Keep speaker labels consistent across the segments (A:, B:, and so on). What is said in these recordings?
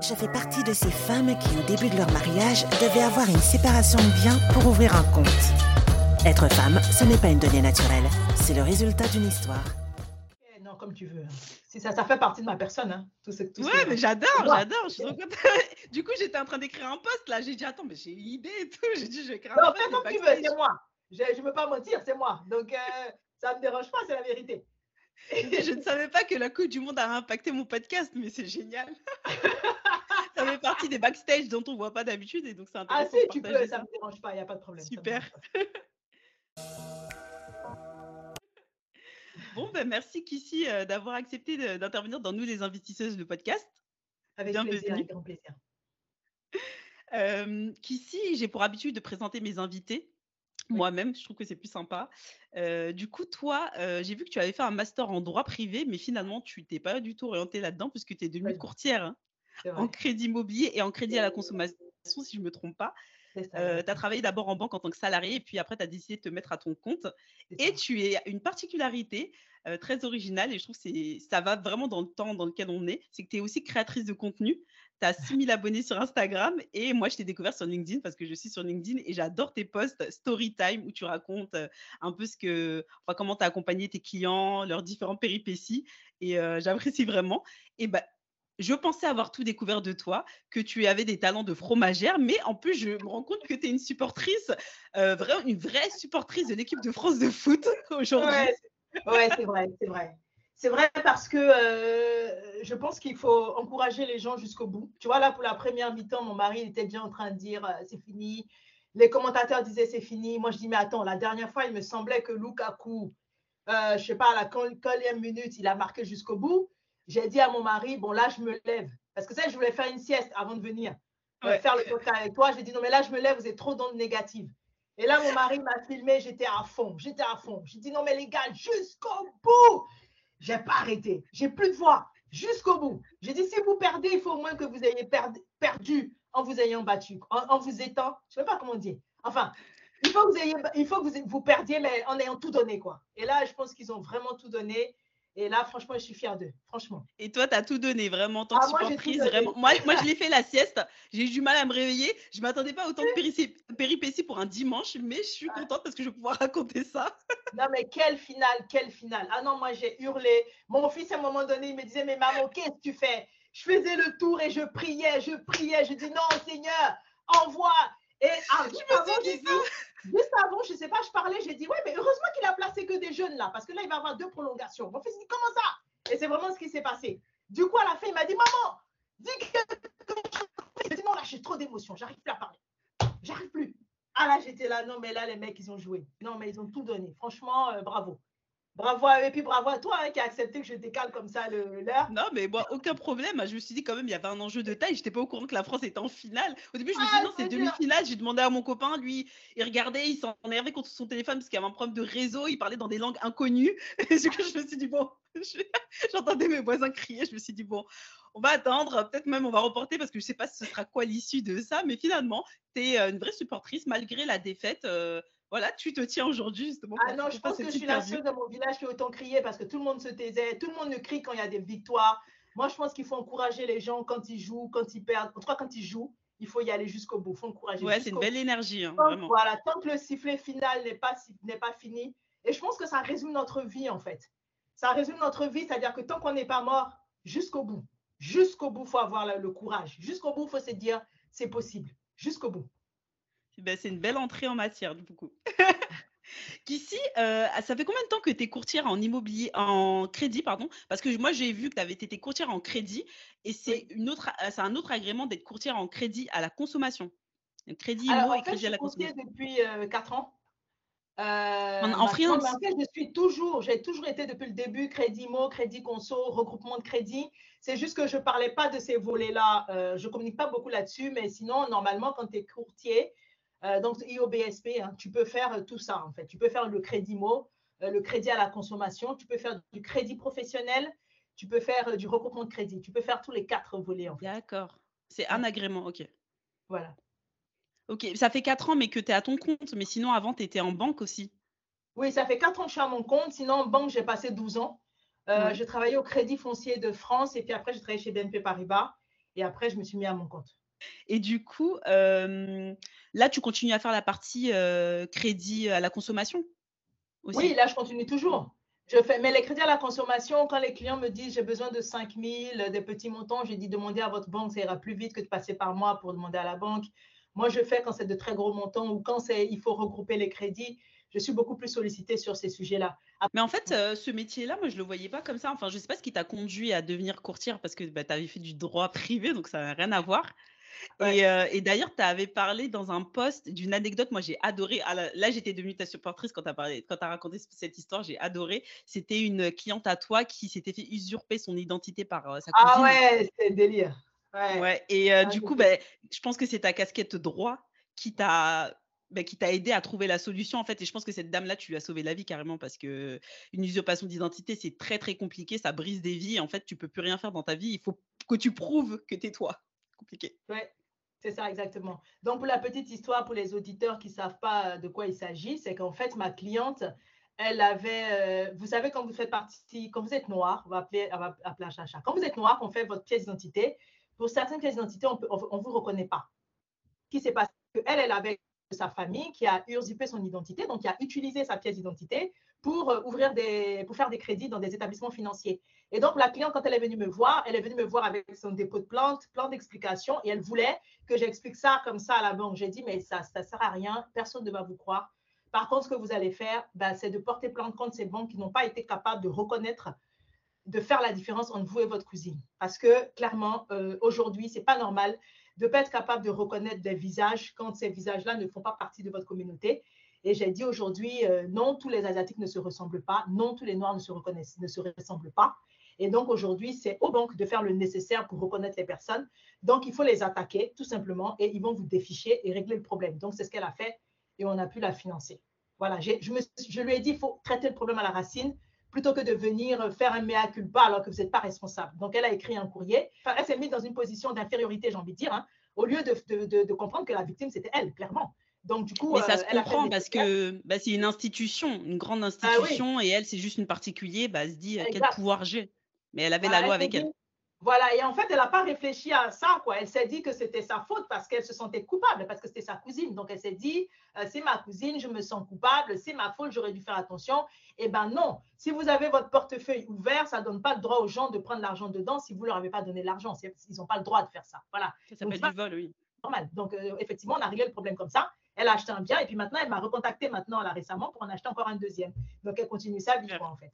A: Je fais partie de ces femmes qui, au début de leur mariage, devaient avoir une séparation de biens pour ouvrir un compte. Être femme, ce n'est pas une donnée naturelle, c'est le résultat d'une histoire.
B: Eh, Non, comme tu veux. hein. Si ça, ça fait partie de ma personne. Hein. Tout ce, tout
C: Ouais, mais j'adore,
B: Ouais.
C: j'adore. Je suis trop contente. Du coup, j'étais en train d'écrire un post là. J'ai dit, attends, mais j'ai une idée et tout. J'ai dit, je vais écrire un
B: Non,
C: post.
B: comme tu veux, c'est moi. Je ne veux pas mentir, c'est moi. Donc, euh, ça ne me dérange pas, c'est la vérité.
C: je ne savais pas que la Coupe du Monde a impacté mon podcast, mais c'est génial. ça fait partie des backstage dont on voit pas d'habitude et donc c'est
B: Ah
C: intéressant.
B: si,
C: de
B: tu peux, ça
C: ça.
B: ne me dérange pas, il n'y a pas de problème.
C: Super. Bon, ben merci Kissy euh, d'avoir accepté d'intervenir dans Nous les investisseuses, le podcast.
B: Avec
C: Bienvenue.
B: plaisir, avec grand plaisir.
C: Euh, Kissy, j'ai pour habitude de présenter mes invités. Moi-même, je trouve que c'est plus sympa. Euh, du coup, toi, euh, j'ai vu que tu avais fait un master en droit privé, mais finalement, tu t'es pas du tout orienté là-dedans puisque tu es devenue courtière hein, en crédit immobilier et en crédit à la consommation, si je ne me trompe pas. Euh, tu as travaillé d'abord en banque en tant que salarié et puis après, tu as décidé de te mettre à ton compte. Et tu es une particularité très originale et je trouve que ça va vraiment dans le temps dans lequel on est. C'est que tu es aussi créatrice de contenu. Tu as 6000 abonnés sur Instagram et moi, je t'ai découvert sur LinkedIn parce que je suis sur LinkedIn et j'adore tes posts story time où tu racontes euh, un peu ce que, enfin, comment tu as accompagné tes clients, leurs différentes péripéties et euh, j'apprécie vraiment. Et bah, je pensais avoir tout découvert de toi, que tu avais des talents de fromagère, mais en plus, je me rends compte que tu es une supportrice, euh, vraiment une vraie supportrice de l'équipe de France de foot aujourd'hui.
B: Ouais, ouais, c'est vrai, c'est vrai. C'est vrai parce que euh, je pense qu'il faut encourager les gens jusqu'au bout. Tu vois, là, pour la première mi-temps, mon mari il était déjà en train de dire euh, c'est fini. Les commentateurs disaient c'est fini. Moi, je dis mais attends, la dernière fois, il me semblait que Lukaku, euh, je sais pas, à la quatrième minute, il a marqué jusqu'au bout. J'ai dit à mon mari, bon, là, je me lève. Parce que ça, je voulais faire une sieste avant de venir
C: Ouais.
B: faire le podcast avec toi. J'ai dit non, mais là, je me lève, vous êtes trop dans le négatif. Et là, mon mari m'a filmé, j'étais à fond, j'étais à fond. J'ai dit non, mais les gars, jusqu'au bout. J'ai pas arrêté, j'ai plus de voix, jusqu'au bout. J'ai dit si vous perdez, il faut au moins que vous ayez perdu, en vous ayant battu, en, vous étant, je sais pas comment dire. Enfin, il faut que vous perdiez, mais en ayant tout donné, quoi. Et là, je pense qu'ils ont vraiment tout donné. Et là, franchement, je suis fière d'eux, franchement.
C: Et toi, tu as tout donné, vraiment, en tant
B: Ah,
C: que
B: moi,
C: supportrice. Vraiment. Moi, moi, je l'ai fait la sieste. J'ai eu du mal à me réveiller. Je m'attendais pas à autant de péripé- péripéties pour un dimanche, mais je suis
B: Ah.
C: contente parce que je vais pouvoir raconter ça.
B: Non, mais quelle finale, quelle finale. Ah non, moi, j'ai hurlé. Mon fils, à un moment donné, il me disait, mais maman, qu'est-ce que tu fais Je faisais le tour et je priais, je priais. Je dis, non, Seigneur, envoie. Et ah, juste
C: me
B: avant, juste avant, je ne sais pas, je parlais, j'ai dit, ouais, mais heureusement qu'il a placé que des jeunes là, parce que là, il va avoir deux prolongations. Mon fils dit, comment ça? Et c'est vraiment ce qui s'est passé. Du coup, à la fin, il m'a dit, maman, dis que. J'ai dit, non, là, j'ai trop d'émotions, j'arrive plus à parler. J'arrive plus. Ah là, j'étais là, non, mais là, les mecs, ils ont joué. Non, mais ils ont tout donné. Franchement, euh, bravo. Bravo à eux. Et puis bravo à toi hein, qui a accepté que je décale comme ça l'heure.
C: Non, mais moi, aucun problème. Je me suis dit quand même, il y avait un enjeu de taille. J'étais pas au courant que la France était en finale. Au début, je me suis
B: Ah,
C: dit non, c'est demi-finale. J'ai demandé à mon copain, lui, il regardait, il s'en énervait contre son téléphone parce qu'il y avait un problème de réseau. Il parlait dans des langues inconnues. Et du coup, je me suis dit bon, je- j'entendais mes voisins crier. Je me suis dit bon, on va attendre. Peut-être même on va reporter parce que je sais pas ce sera quoi l'issue de ça. Mais finalement, tu es une vraie supportrice malgré la défaite. euh, voilà, tu te tiens aujourd'hui justement.
B: Ah non, je pense que je suis la seule dans mon village qui a autant crié parce que tout le monde se taisait, tout le monde ne crie quand il y a des victoires. Moi, je pense qu'il faut encourager les gens quand ils jouent, quand ils perdent. En tout cas, quand ils jouent, il faut y aller jusqu'au bout. Il faut encourager.
C: Ouais, c'est une belle énergie, hein, vraiment.
B: Voilà, tant que le sifflet final n'est pas, pas fini. Et je pense que ça résume notre vie, en fait. Ça résume notre vie, c'est-à-dire que tant qu'on n'est pas mort, jusqu'au bout. Jusqu'au bout, il faut avoir le, le courage. Jusqu'au bout, il faut se dire, c'est possible. Jusqu'au bout.
C: Ben, c'est une belle entrée en matière, du coup. Qu'ici, euh, ça fait combien de temps que tu es courtière en immobilier, en crédit, pardon? Parce que moi, j'ai vu que tu avais été courtière en crédit et c'est une autre, euh, c'est un autre agrément d'être courtière en crédit à la consommation. Crédit
B: Alors,
C: IMO
B: en
C: et
B: fait, je
C: crédit à la consommation.
B: depuis 4 ans. Euh,
C: En- en freelance?
B: en fait, je suis toujours, j'ai toujours été depuis le début crédit IMO, crédit conso, regroupement de crédit. C'est juste que je ne parlais pas de ces volets-là. Euh, je ne communique pas beaucoup là-dessus, mais sinon, normalement, quand tu es courtier, euh, donc IOBSP, hein, tu peux faire euh, tout ça en fait. Tu peux faire le crédit IMO, euh, le crédit à la consommation, tu peux faire du crédit professionnel, tu peux faire du regroupement de crédit, tu peux faire tous les quatre volets en fait.
C: D'accord. C'est un agrément, ok.
B: Voilà.
C: Ok, ça fait 4 ans, mais que tu es à ton compte. Mais sinon, avant, tu étais en banque aussi.
B: Oui, ça fait 4 ans que je suis à mon compte. Sinon, en banque, j'ai passé 12 ans. Euh,
C: Ouais.
B: J'ai travaillé au Crédit foncier de France et puis après, j'ai travaillé chez BNP Paribas. Et après, je me suis mis à mon compte.
C: Et du coup, là, tu continues à faire la partie crédit à la consommation
B: Oui, là, je continue toujours. Je fais, mais les crédits à la consommation, quand les clients me disent j'ai besoin de 5 000, des petits montants, j'ai dit demandez à votre banque, ça ira plus vite que de passer par moi pour demander à la banque. Moi, je fais quand c'est de très gros montants ou quand il faut regrouper les crédits. Je suis beaucoup plus sollicitée sur ces sujets-là.
C: Mais en fait, euh, ce métier-là, moi, je ne le voyais pas comme ça. Enfin, je ne sais pas ce qui t'a conduit à devenir courtière parce que bah, tu avais fait du droit privé, donc ça n'a rien à voir. Euh, et, d'ailleurs, tu avais parlé dans un post d'une anecdote. Moi, j'ai adoré. Ah, là, j'étais devenue ta supportrice quand tu as, as raconté cette histoire. J'ai adoré. C'était une cliente à toi qui s'était fait usurper son identité par euh, sa
B: ah cousine. Ah ouais, c'est délire.
C: Ouais. Et euh, ah, du coup, ben, je pense que c'est ta casquette droit qui t'a bah, qui t'a aidé à trouver la solution en fait et je pense que cette dame là tu lui as sauvé la vie carrément parce que une usurpation d'identité c'est très très compliqué ça brise des vies en fait tu peux plus rien faire dans ta vie il faut que tu prouves que tu es toi compliqué.
B: Ouais, c'est ça exactement. Donc pour la petite histoire pour les auditeurs qui savent pas de quoi il s'agit, c'est qu'en fait ma cliente, elle avait, euh, vous savez quand vous faites partie, quand vous êtes noir, on va appeler, on va appeler chacha. Quand vous êtes noir, on fait votre pièce d'identité. Pour certaines pièces d'identité, on ne vous reconnaît pas. Ce qui s'est passé, elle, elle avait sa famille qui a usurpé son identité, donc qui a utilisé sa pièce d'identité pour euh, ouvrir des, pour faire des crédits dans des établissements financiers. Et donc, la cliente, quand elle est venue me voir, elle est venue me voir avec son dépôt de plantes, plan d'explication, et elle voulait que j'explique ça comme ça à la banque. J'ai dit, mais ça ne sert à rien, personne ne va vous croire. Par contre, ce que vous allez faire, ben, c'est de porter plainte contre ces banques qui n'ont pas été capables de reconnaître, de faire la différence entre vous et votre cousine. Parce que clairement, euh, aujourd'hui, ce n'est pas normal de ne pas être capable de reconnaître des visages quand ces visages-là ne font pas partie de votre communauté. Et j'ai dit aujourd'hui, euh, non, tous les Asiatiques ne se ressemblent pas, non, tous les Noirs ne se reconnaissent, ne se ressemblent pas. Et donc aujourd'hui, c'est aux banques de faire le nécessaire pour reconnaître les personnes. Donc il faut les attaquer tout simplement et ils vont vous déficher et régler le problème. Donc c'est ce qu'elle a fait et on a pu la financer. Voilà, je, je lui ai dit, il faut traiter le problème à la racine plutôt que de venir faire un mea culpa alors que vous n'êtes pas responsable. Donc, elle a écrit un courrier. Enfin, elle s'est mise dans une position d'infériorité, j'ai envie de dire, hein, au lieu de, de, de, comprendre que la victime, c'était elle, clairement. Donc, du coup,
C: Mais ça euh, se comprend parce que bah, c'est une institution, une grande ah institution, et elle, c'est juste une particulier, bah, elle se dit quel pouvoir j'ai. Mais elle avait la loi avec elle.
B: Voilà, et en fait, elle n'a pas réfléchi à ça, quoi. Elle s'est dit que c'était sa faute parce qu'elle se sentait coupable, parce que c'était sa cousine. Donc, elle s'est dit, euh, c'est ma cousine, je me sens coupable, c'est ma faute, j'aurais dû faire attention. Eh bien, non. Si vous avez votre portefeuille ouvert, ça ne donne pas le droit aux gens de prendre l'argent dedans si vous ne leur avez pas donné l'argent. Ils n'ont pas le droit de faire ça. Voilà.
C: Ça s'appelle du vol, oui.
B: Normal. Donc, euh, effectivement, on a réglé le problème comme ça. Elle a acheté un bien et puis maintenant, elle m'a recontacté maintenant, là, récemment, pour en acheter encore un deuxième. Donc, elle continue sa vie, en fait.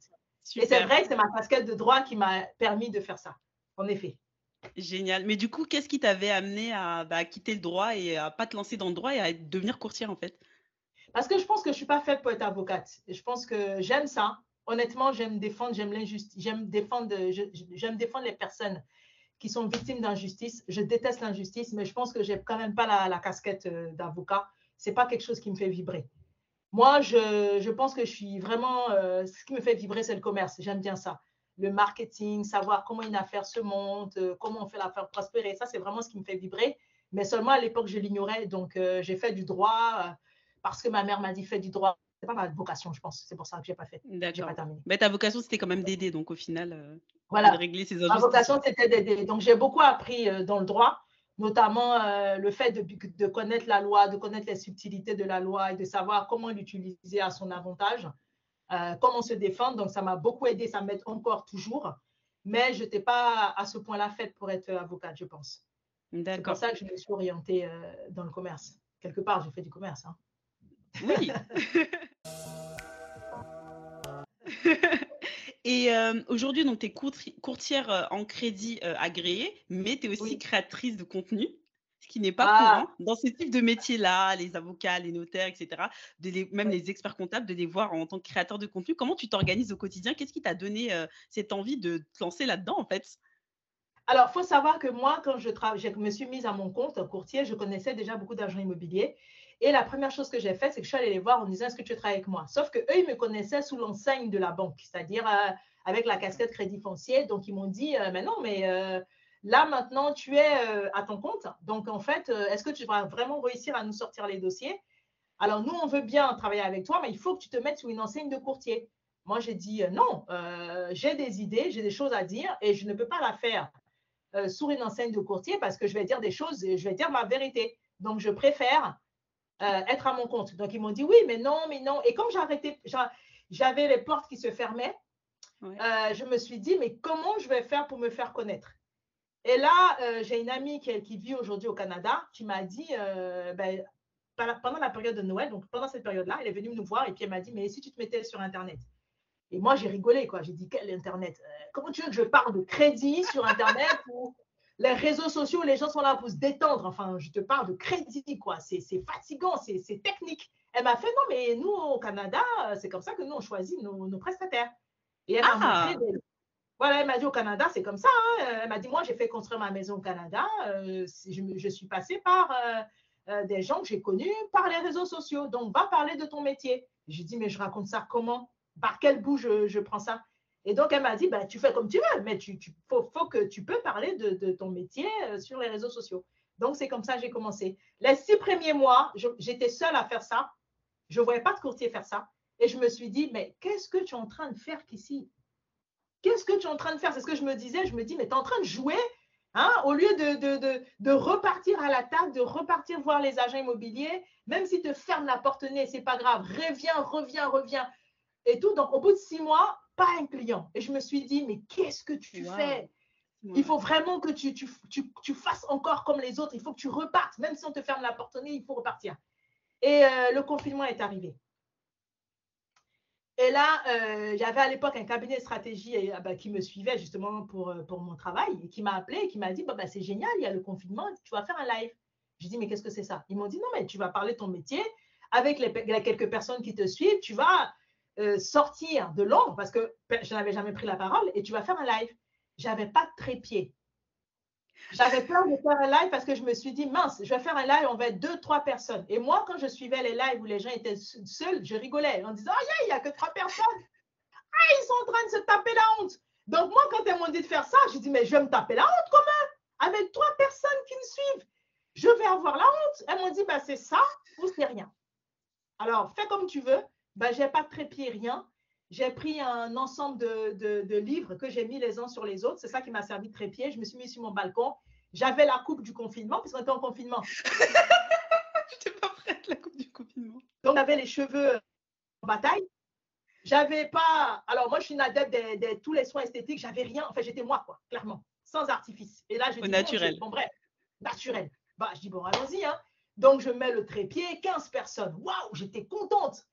B: Et c'est vrai que c'est ma casquette de droit qui m'a permis de faire ça. En effet.
C: Génial. Mais du coup, qu'est-ce qui t'avait amené à, bah, quitter le droit et à pas te lancer dans le droit et à devenir courtière en fait?
B: Parce que je pense que je suis pas faite pour être avocate. Je pense que j'aime ça. Honnêtement, j'aime défendre, j'aime l'injustice, j'aime défendre, j'aime défendre les personnes qui sont victimes d'injustice. Je déteste l'injustice, mais je pense que j'ai quand même pas la, casquette euh, d'avocat. C'est pas quelque chose qui me fait vibrer. Moi, je, je pense que je suis vraiment. Euh, ce qui me fait vibrer, c'est le commerce. J'aime bien ça le marketing, savoir comment une affaire se monte, euh, comment on fait l'affaire prospérer. Ça, c'est vraiment ce qui me fait vibrer. Mais seulement à l'époque, je l'ignorais. Donc, euh, j'ai fait du droit euh, parce que ma mère m'a dit fais du droit. C'est pas ma vocation, je pense. C'est pour ça que j'ai pas fait.
C: D'accord.
B: pas terminé.
C: Mais ta vocation, c'était quand même d'aider. Donc, au final,
B: voilà. de régler ces Ma vocation, c'était d'aider. Donc, j'ai beaucoup appris dans le droit, notamment le fait de, de, connaître la loi, de connaître les subtilités de la loi et de savoir comment l'utiliser à son avantage. Euh, comment se défendre. Donc, ça m'a beaucoup aidé, ça m'aide encore toujours. Mais je n'étais pas à ce point-là faite pour être avocate, je pense. C'est pour ça que je me suis orientée euh, dans le commerce. Quelque part, j'ai fait du commerce. Hein.
C: Oui. Et euh, aujourd'hui, tu es courtière en crédit agréé, mais tu es aussi créatrice de contenu ce qui n'est pas ah! courant dans ce type de métier-là, les avocats, les notaires, etc., même les experts comptables, de les voir en tant que créateur de contenu. Comment tu t'organises au quotidien? Qu'est-ce qui t'a donné cette envie de te lancer là-dedans, en fait?
B: Alors, il faut savoir que moi, quand je, je, me suis mise à mon compte courtier, je connaissais déjà beaucoup d'agents immobiliers. Et la première chose que j'ai faite, c'est que je suis allée les voir en disant Est-ce que tu travailles avec moi? Sauf qu'eux, ils me connaissaient sous l'enseigne de la banque, c'est-à-dire avec la casquette crédit foncier. Donc, ils m'ont dit Mais non, mais Là, maintenant, tu es euh, à ton compte. Donc, en fait, euh, est-ce que tu vas vraiment réussir à nous sortir les dossiers? Alors, nous, on veut bien travailler avec toi, mais il faut que tu te mettes sous une enseigne de courtier. Moi, j'ai dit euh, non, j'ai des idées, j'ai des choses à dire et je ne peux pas la faire euh, sur une enseigne de courtier parce que je vais dire des choses, je vais dire ma vérité. Donc, je préfère euh, être à mon compte. Donc, ils m'ont dit oui, mais non, mais non. Et comme j'arrêtais, j'avais les portes qui se fermaient, je me suis dit, mais comment je vais faire pour me faire connaître? Et là, j'ai une amie qui, qui vit aujourd'hui au Canada qui m'a dit, ben, pendant la période de Noël, donc pendant cette période-là, elle est venue nous voir et puis elle m'a dit, mais si tu te mettais sur Internet? Et moi, j'ai rigolé, quoi. J'ai dit, quel Internet? Comment tu veux que je parle de crédit sur Internet ou les réseaux sociaux, les gens sont là pour se détendre? Enfin, je te parle de crédit, quoi. C'est fatigant, c'est technique. Elle m'a fait, non, mais nous, au Canada, c'est comme ça que nous, on choisit nos, prestataires. Et elle m'a ah. montré Voilà, elle m'a dit au Canada, c'est comme ça. Hein. Elle m'a dit, moi, j'ai fait construire ma maison au Canada. Euh, je, suis passée par euh, euh, des gens que j'ai connus par les réseaux sociaux. Donc, va parler de ton métier. J'ai dit, mais je raconte ça comment? Par quel bout je, prends ça? Et donc, elle m'a dit, bah, tu fais comme tu veux, mais il faut, que tu peux parler de, ton métier sur les réseaux sociaux. Donc, c'est comme ça que j'ai commencé. Les six premiers mois, j'étais seule à faire ça. Je ne voyais pas de courtier faire ça. Et je me suis dit, mais qu'est-ce que tu es en train de faire ici Qu'est-ce que tu es en train de faire? C'est ce que je me disais. Je me dis, mais tu es en train de jouer Hein, au lieu de, de, repartir à la table, de repartir voir les agents immobiliers, même s'ils te ferment la porte nez, c'est pas grave, reviens, reviens, reviens. Et tout. Donc, au bout de six mois, pas un client. Et je me suis dit, mais qu'est-ce que tu fais? Il faut vraiment que tu, tu, tu, fasses encore comme les autres. Il faut que tu repartes. Même si on te ferme la porte au nez, il faut repartir. Et euh, le confinement est arrivé. Et là, euh, j'avais à l'époque un cabinet de stratégie euh, bah, qui me suivait justement pour, pour mon travail et qui m'a appelé et qui m'a dit bah, bah, c'est génial, il y a le confinement, tu vas faire un live. J'ai dit mais qu'est-ce que c'est ça? Ils m'ont dit non, mais tu vas parler ton métier avec les, quelques personnes qui te suivent, tu vas euh, sortir de l'ombre parce que je n'avais jamais pris la parole et tu vas faire un live. J'avais pas de trépied. J'avais peur de faire un live parce que je me suis dit, mince, je vais faire un live, on va être deux, trois personnes. Et moi, quand je suivais les lives où les gens étaient seuls, je rigolais en disant, oh, il n'y a que trois personnes. Ah, ils sont en train de se taper la honte. Donc, moi, quand elles m'ont dit de faire ça, j'ai dit, mais je vais me taper la honte quand même, avec trois personnes qui me suivent. Je vais avoir la honte. Elles m'ont dit, bah, c'est ça ou c'est rien. Alors, fais comme tu veux je n'ai pas trépied rien. J'ai pris un ensemble de, livres que j'ai mis les uns sur les autres. C'est ça qui m'a servi de trépied. Je me suis mis sur mon balcon. J'avais la coupe du confinement, puisqu'on était en confinement.
C: Je n'étais pas prête, la coupe du confinement.
B: Donc, j'avais les cheveux en bataille. J'avais pas. Alors, moi, je suis une adepte de, tous les soins esthétiques. J'avais rien. Enfin, j'étais moi, quoi, clairement, sans artifice. Et là, je
C: dis. Naturel.
B: Bon, bref, naturel. Bah, je dis, bon, allons-y. Hein. Donc, je mets le trépied, 15 personnes. Waouh, j'étais contente.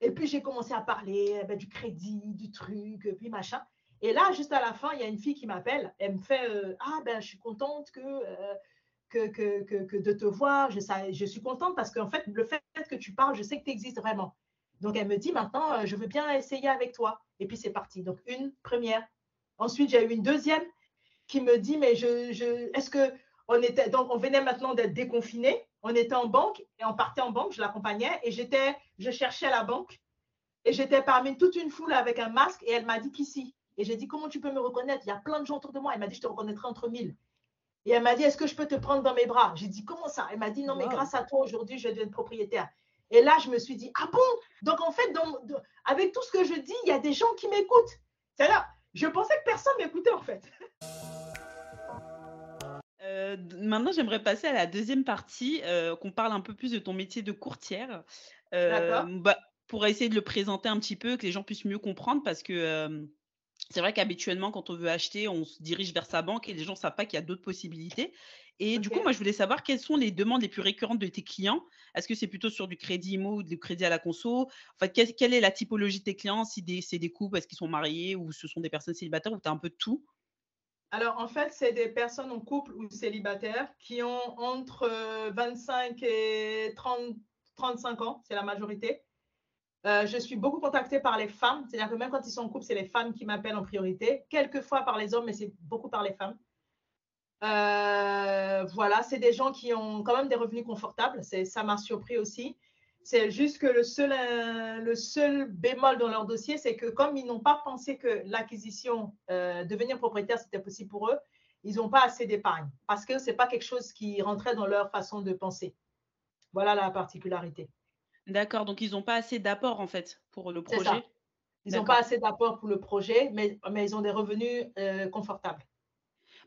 B: Et puis, j'ai commencé à parler eh ben, du crédit, du truc, puis machin. Et là, juste à la fin, il y a une fille qui m'appelle. Elle me fait euh, Ah, ben, je suis contente euh, que, que, que, que, de te voir. Je, je suis contente parce qu'en fait, le fait que tu parles, je sais que tu existes vraiment. Donc, elle me dit Maintenant, euh, je veux bien essayer avec toi. Et puis, c'est parti. Donc, une première. Ensuite, j'ai eu une deuxième qui me dit Mais je, je, est-ce que on était. Donc, on venait maintenant d'être déconfinés? On était en banque et on partait en banque, je l'accompagnais et j'étais, je cherchais la banque et j'étais parmi toute une foule avec un masque et elle m'a dit qu'ici. Et j'ai dit, comment tu peux me reconnaître? Il y a plein de gens autour de moi. Elle m'a dit, je te reconnaîtrai entre mille. Et elle m'a dit, est-ce que je peux te prendre dans mes bras? J'ai dit, comment ça? Elle m'a dit, non, mais grâce à toi, aujourd'hui, je deviens propriétaire. Et là, je me suis dit, ah bon? Donc, en fait, avec tout ce que je dis, il y a des gens qui m'écoutent. C'est-à-dire, je pensais que personne m'écoutait, en fait.
C: Euh, maintenant, j'aimerais passer à la deuxième partie, euh, qu'on parle un peu plus de ton métier de courtière. Euh, bah, pour essayer de le présenter un petit peu, que les gens puissent mieux comprendre, parce que c'est vrai qu'habituellement, quand on veut acheter, on se dirige vers sa banque et les gens ne savent pas qu'il y a d'autres possibilités. Et du coup, moi, je voulais savoir quelles sont les demandes les plus récurrentes de tes clients. Est-ce que c'est plutôt sur du crédit IMO ou du crédit à la conso? En fait, quelle, est la typologie de tes clients? Si c'est des couples, est-ce qu'ils sont mariés ou ce sont des personnes célibataires ou tu as un peu de tout?
B: Alors, en fait, c'est des personnes en couple ou célibataires qui ont entre 25 euh, et 30, 35 ans, c'est la majorité. Euh, je suis beaucoup contactée par les femmes, c'est-à-dire que même quand ils sont en couple, c'est les femmes qui m'appellent en priorité, quelquefois par les hommes, mais c'est beaucoup par les femmes. Euh, voilà, c'est des gens qui ont quand même des revenus confortables, ça m'a surpris aussi. C'est juste que le seul, euh, le seul bémol dans leur dossier, c'est que comme ils n'ont pas pensé que l'acquisition, euh, devenir propriétaire, c'était possible pour eux, ils n'ont pas assez d'épargne parce que ce n'est pas quelque chose qui rentrait dans leur façon de penser. Voilà la particularité.
C: D'accord, donc ils n'ont pas assez d'apport en fait pour le projet.
B: Ils n'ont pas assez d'apport pour le projet, mais, mais ils ont des revenus euh, confortables.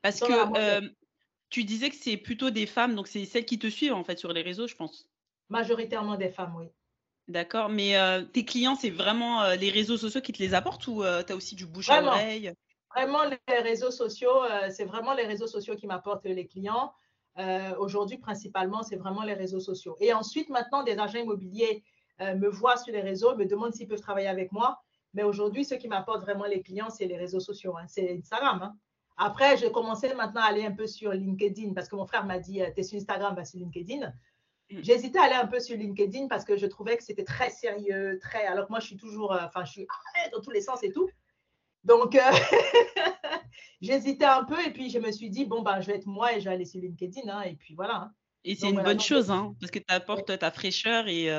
C: Parce que euh, tu disais que c'est plutôt des femmes, donc c'est celles qui te suivent en fait sur les réseaux, je pense.
B: Majoritairement des femmes, oui.
C: D'accord, mais euh, tes clients, c'est vraiment euh, les réseaux sociaux qui te les apportent ou tu as aussi du bouche à oreille?
B: Vraiment, les réseaux sociaux, c'est vraiment les réseaux sociaux qui m'apportent les clients. Aujourd'hui, principalement, c'est vraiment les réseaux sociaux. Et ensuite, maintenant, des agents immobiliers me voient sur les réseaux, me demandent s'ils peuvent travailler avec moi. Mais aujourd'hui, ce qui m'apporte vraiment les clients, c'est les réseaux sociaux. Hein. C'est Instagram. Hein. Après, j'ai commencé maintenant à aller un peu sur LinkedIn parce que mon frère m'a dit, euh, tu es sur Instagram, bah, sur LinkedIn. Mm. Hésité à aller un peu sur LinkedIn parce que je trouvais que c'était très sérieux, très. Alors que moi, je suis toujours, euh, enfin, je suis dans tous les sens et tout. Donc, euh, j'hésitais un peu et puis je me suis dit, bon, bah, je vais être moi et je vais aller sur LinkedIn. Hein, et puis voilà.
C: Et c'est une bonne chose, hein, parce que tu apportes ta fraîcheur et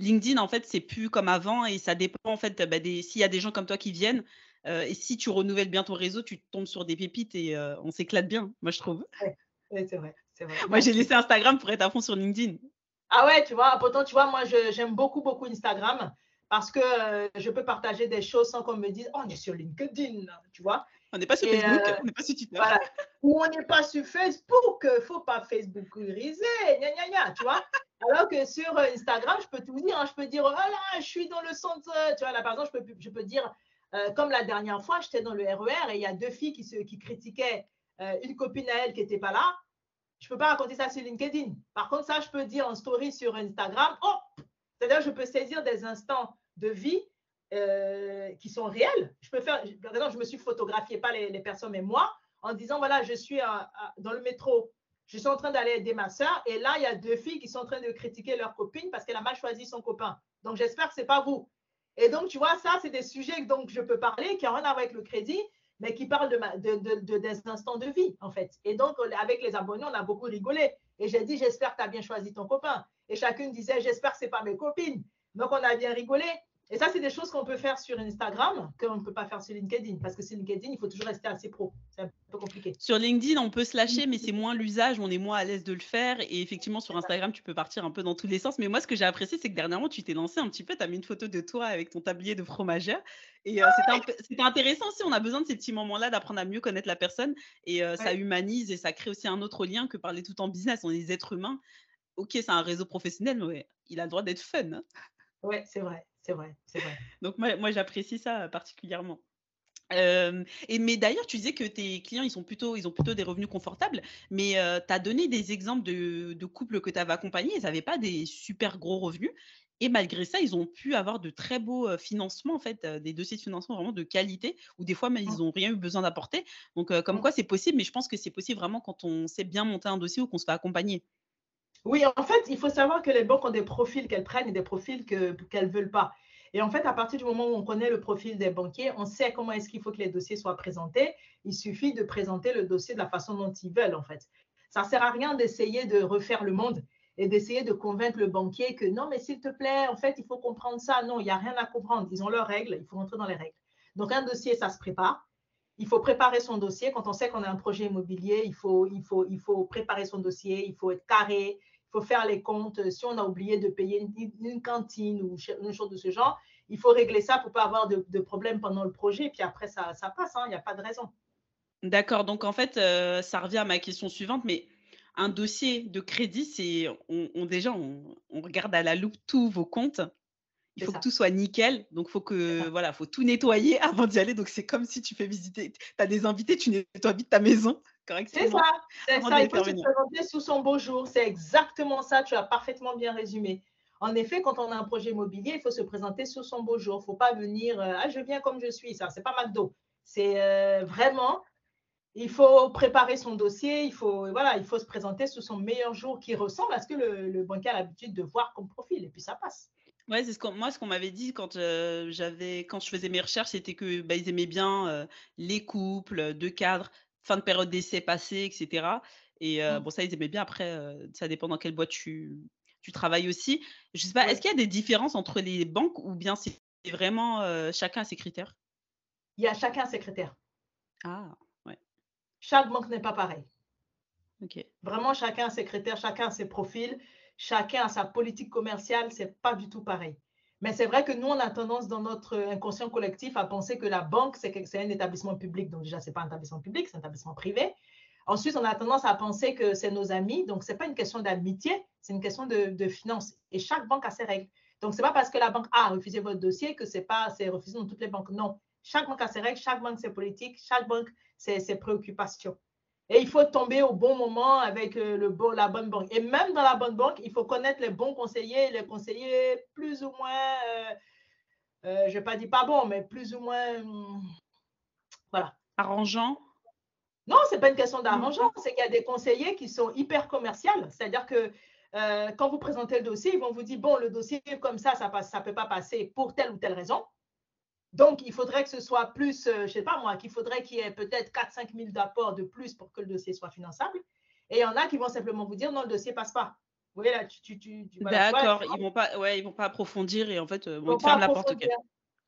C: LinkedIn, en fait, c'est plus comme avant et ça dépend, en fait, bah, s'il y a des gens comme toi qui viennent. et si tu renouvelles bien ton réseau, tu tombes sur des pépites et on s'éclate bien, moi, je trouve.
B: Oui, c'est vrai, vrai.
C: Moi, j'ai laissé Instagram pour être à fond sur LinkedIn.
B: Ah ouais, tu vois, pourtant, tu vois, moi, j'aime beaucoup, beaucoup Instagram parce que je peux partager des choses sans qu'on me dise, oh, on est sur LinkedIn, tu vois.
C: On n'est pas sur Facebook, euh, on n'est pas sur Twitter. Voilà.
B: Ou on n'est pas sur Facebook, il ne faut pas Facebookeriser, gna, gna, gna, tu vois. Alors que sur Instagram, je peux tout dire. Hein. je peux dire, oh là, je suis dans le centre. Tu vois, là, par exemple, je peux, je peux dire, euh, comme la dernière fois, j'étais dans le RER e et il y a deux filles qui, se, qui critiquaient euh, une copine à elle qui n'était pas là. Je ne peux pas raconter ça sur LinkedIn. Par contre, ça, je peux dire en story sur Instagram. Oh, c'est-à-dire, je peux saisir des instants de vie euh, qui sont réels. Je peux faire, par exemple, je me suis photographié, pas les, personnes, mais moi, en disant voilà, je suis dans le métro, je suis en train d'aller aider ma soeur, et là, il y a deux filles qui sont en train de critiquer leur copine parce qu'elle a mal choisi son copain. Donc, j'espère que ce n'est pas vous. Et donc, tu vois, ça, c'est des sujets dont je peux parler qui n'ont rien à voir avec le crédit, mais qui de, de, des instants de vie, en fait. Et donc, avec les abonnés, on a beaucoup rigolé. Et j'ai dit, j'espère que tu as bien choisi ton copain. Et chacune disait, j'espère que ce n'est pas mes copines. Donc, on a bien rigolé. Et ça, c'est des choses qu'on peut faire sur Instagram qu'on ne peut pas faire sur LinkedIn parce que sur LinkedIn, il faut toujours rester assez pro. C'est un peu compliqué.
C: Sur LinkedIn, on peut se lâcher, mais c'est moins l'usage, on est moins à l'aise de le faire. Et effectivement, sur Instagram, tu peux partir un peu dans tous les sens. Mais moi, ce que j'ai apprécié, c'est que dernièrement, tu t'es lancé un petit peu, tu as mis une photo de toi avec ton tablier de fromagère. Et euh, c'était intéressant aussi, on a besoin de ces petits moments-là d'apprendre à mieux connaître la personne. Et euh, ça humanise et ça crée aussi un autre lien que parler tout en business. On est des êtres humains. Ok, c'est un réseau professionnel, mais il a le droit d'être fun. Hein.
B: Oui, c'est vrai. C'est vrai, c'est vrai.
C: Donc moi, moi j'apprécie ça particulièrement. et, mais d'ailleurs, tu disais que tes clients, ils, sont plutôt, ils ont plutôt des revenus confortables, mais tu as donné des exemples de, de couples que tu avais accompagnés, ils n'avaient pas des super gros revenus, et malgré ça, ils ont pu avoir de très beaux financements, en fait, des dossiers de financement vraiment de qualité, ou des fois, mais ils n'ont rien eu besoin d'apporter. Donc, comme quoi, c'est possible, mais je pense que c'est possible vraiment quand on sait bien monter un dossier ou qu'on se fait accompagner.
B: Oui, en fait, il faut savoir que les banques ont des profils qu'elles prennent et des profils qu'elles ne veulent pas. Et en fait, à partir du moment où on connaît le profil des banquiers, on sait comment est-ce qu'il faut que les dossiers soient présentés. Il suffit de présenter le dossier de la façon dont ils veulent, en fait. Ça ne sert à rien d'essayer de refaire le monde et d'essayer de convaincre le banquier que non, mais s'il te plaît, en fait, il faut comprendre ça. Non, il n'y a rien à comprendre. Ils ont leurs règles, il faut rentrer dans les règles. Donc, un dossier, ça se prépare. Il faut préparer son dossier. Quand on sait qu'on a un projet immobilier, il faut, il, faut, il faut préparer son dossier, il faut être carré, faut faire les comptes. Si on a oublié de payer une, cantine ou une chose de ce genre, il faut régler ça pour pas avoir de, de problème pendant le projet. Puis après, ça, ça passe, hein, il n'y a pas de raison.
C: D'accord. Donc, en fait, euh, ça revient à ma question suivante. Mais un dossier de crédit, c'est on, déjà, on, regarde à la loupe tous vos comptes. Il faut que tout soit nickel. Donc, faut que voilà, faut tout nettoyer avant d'y aller. Donc, c'est comme si tu fais visiter, tu as des invités, tu nettoies vite ta maison.
B: C'est ça, c'est ça. Il faut se présenter sous son beau jour. C'est exactement ça. Tu as parfaitement bien résumé. En effet, quand on a un projet immobilier, il faut se présenter sous son beau jour. Il ne faut pas venir, euh, ah, je viens comme je suis. Ça, c'est pas McDo. C'est euh, vraiment, il faut préparer son dossier. Il faut, voilà, il faut se présenter sous son meilleur jour qui ressemble à ce que le, banquier a l'habitude de voir comme profil. Et puis ça passe.
C: Ouais, c'est ce moi ce qu'on m'avait dit quand euh, j'avais quand je faisais mes recherches, c'était que bah, ils aimaient bien les couples, de cadres, fin de période d'essai passée, etc. Et mmh. bon, ça, ils aimaient bien. Après, ça dépend dans quelle boîte tu, tu travailles aussi. Je sais pas, est-ce qu'il y a des différences entre les banques ou bien c'est vraiment chacun a ses critères?
B: Il y a chacun ses critères.
C: Ah, ouais.
B: Chaque banque n'est pas pareil. Ok. Vraiment, chacun a ses critères, chacun a ses profils, chacun a sa politique commerciale, c'est pas du tout pareil. Mais c'est vrai que nous, on a tendance dans notre inconscient collectif à penser que la banque, c'est un établissement public. Donc déjà, ce n'est pas un établissement public, c'est un établissement privé. Ensuite, on a tendance à penser que c'est nos amis. Donc, ce n'est pas une question d'amitié, c'est une question de, de finance. Et chaque banque a ses règles. Donc, ce n'est pas parce que la banque A a refusé votre dossier que c'est refusé dans toutes les banques. Non. Chaque banque a ses règles, chaque banque ses politiques, chaque banque ses préoccupations. Et il faut tomber au bon moment avec euh, le bon, la bonne banque. Et même dans la bonne banque, il faut connaître les bons conseillers, les conseillers plus ou moins, euh, euh, je ne vais pas dire pas bon, mais plus ou moins, hum, voilà.
C: Arrangeant
B: Non, ce n'est pas une question d'arrangeant, c'est qu'il y a des conseillers qui sont hyper commerciaux. C'est-à-dire que quand vous présentez le dossier, ils vont vous dire, bon, le dossier comme ça, ça ne ça peut pas passer pour telle ou telle raison. Donc, il faudrait que ce soit plus, euh, je ne sais pas moi, qu'il faudrait qu'il y ait peut-être 4-5 000 d'apports de plus pour que le dossier soit finançable. Et il y en a qui vont simplement vous dire non, le dossier ne passe pas. Vous voyez là, tu. tu,
C: D'accord, ils ne vont, pas, ouais, ils vont pas approfondir et en fait, euh, vont te faire n'importe quoi.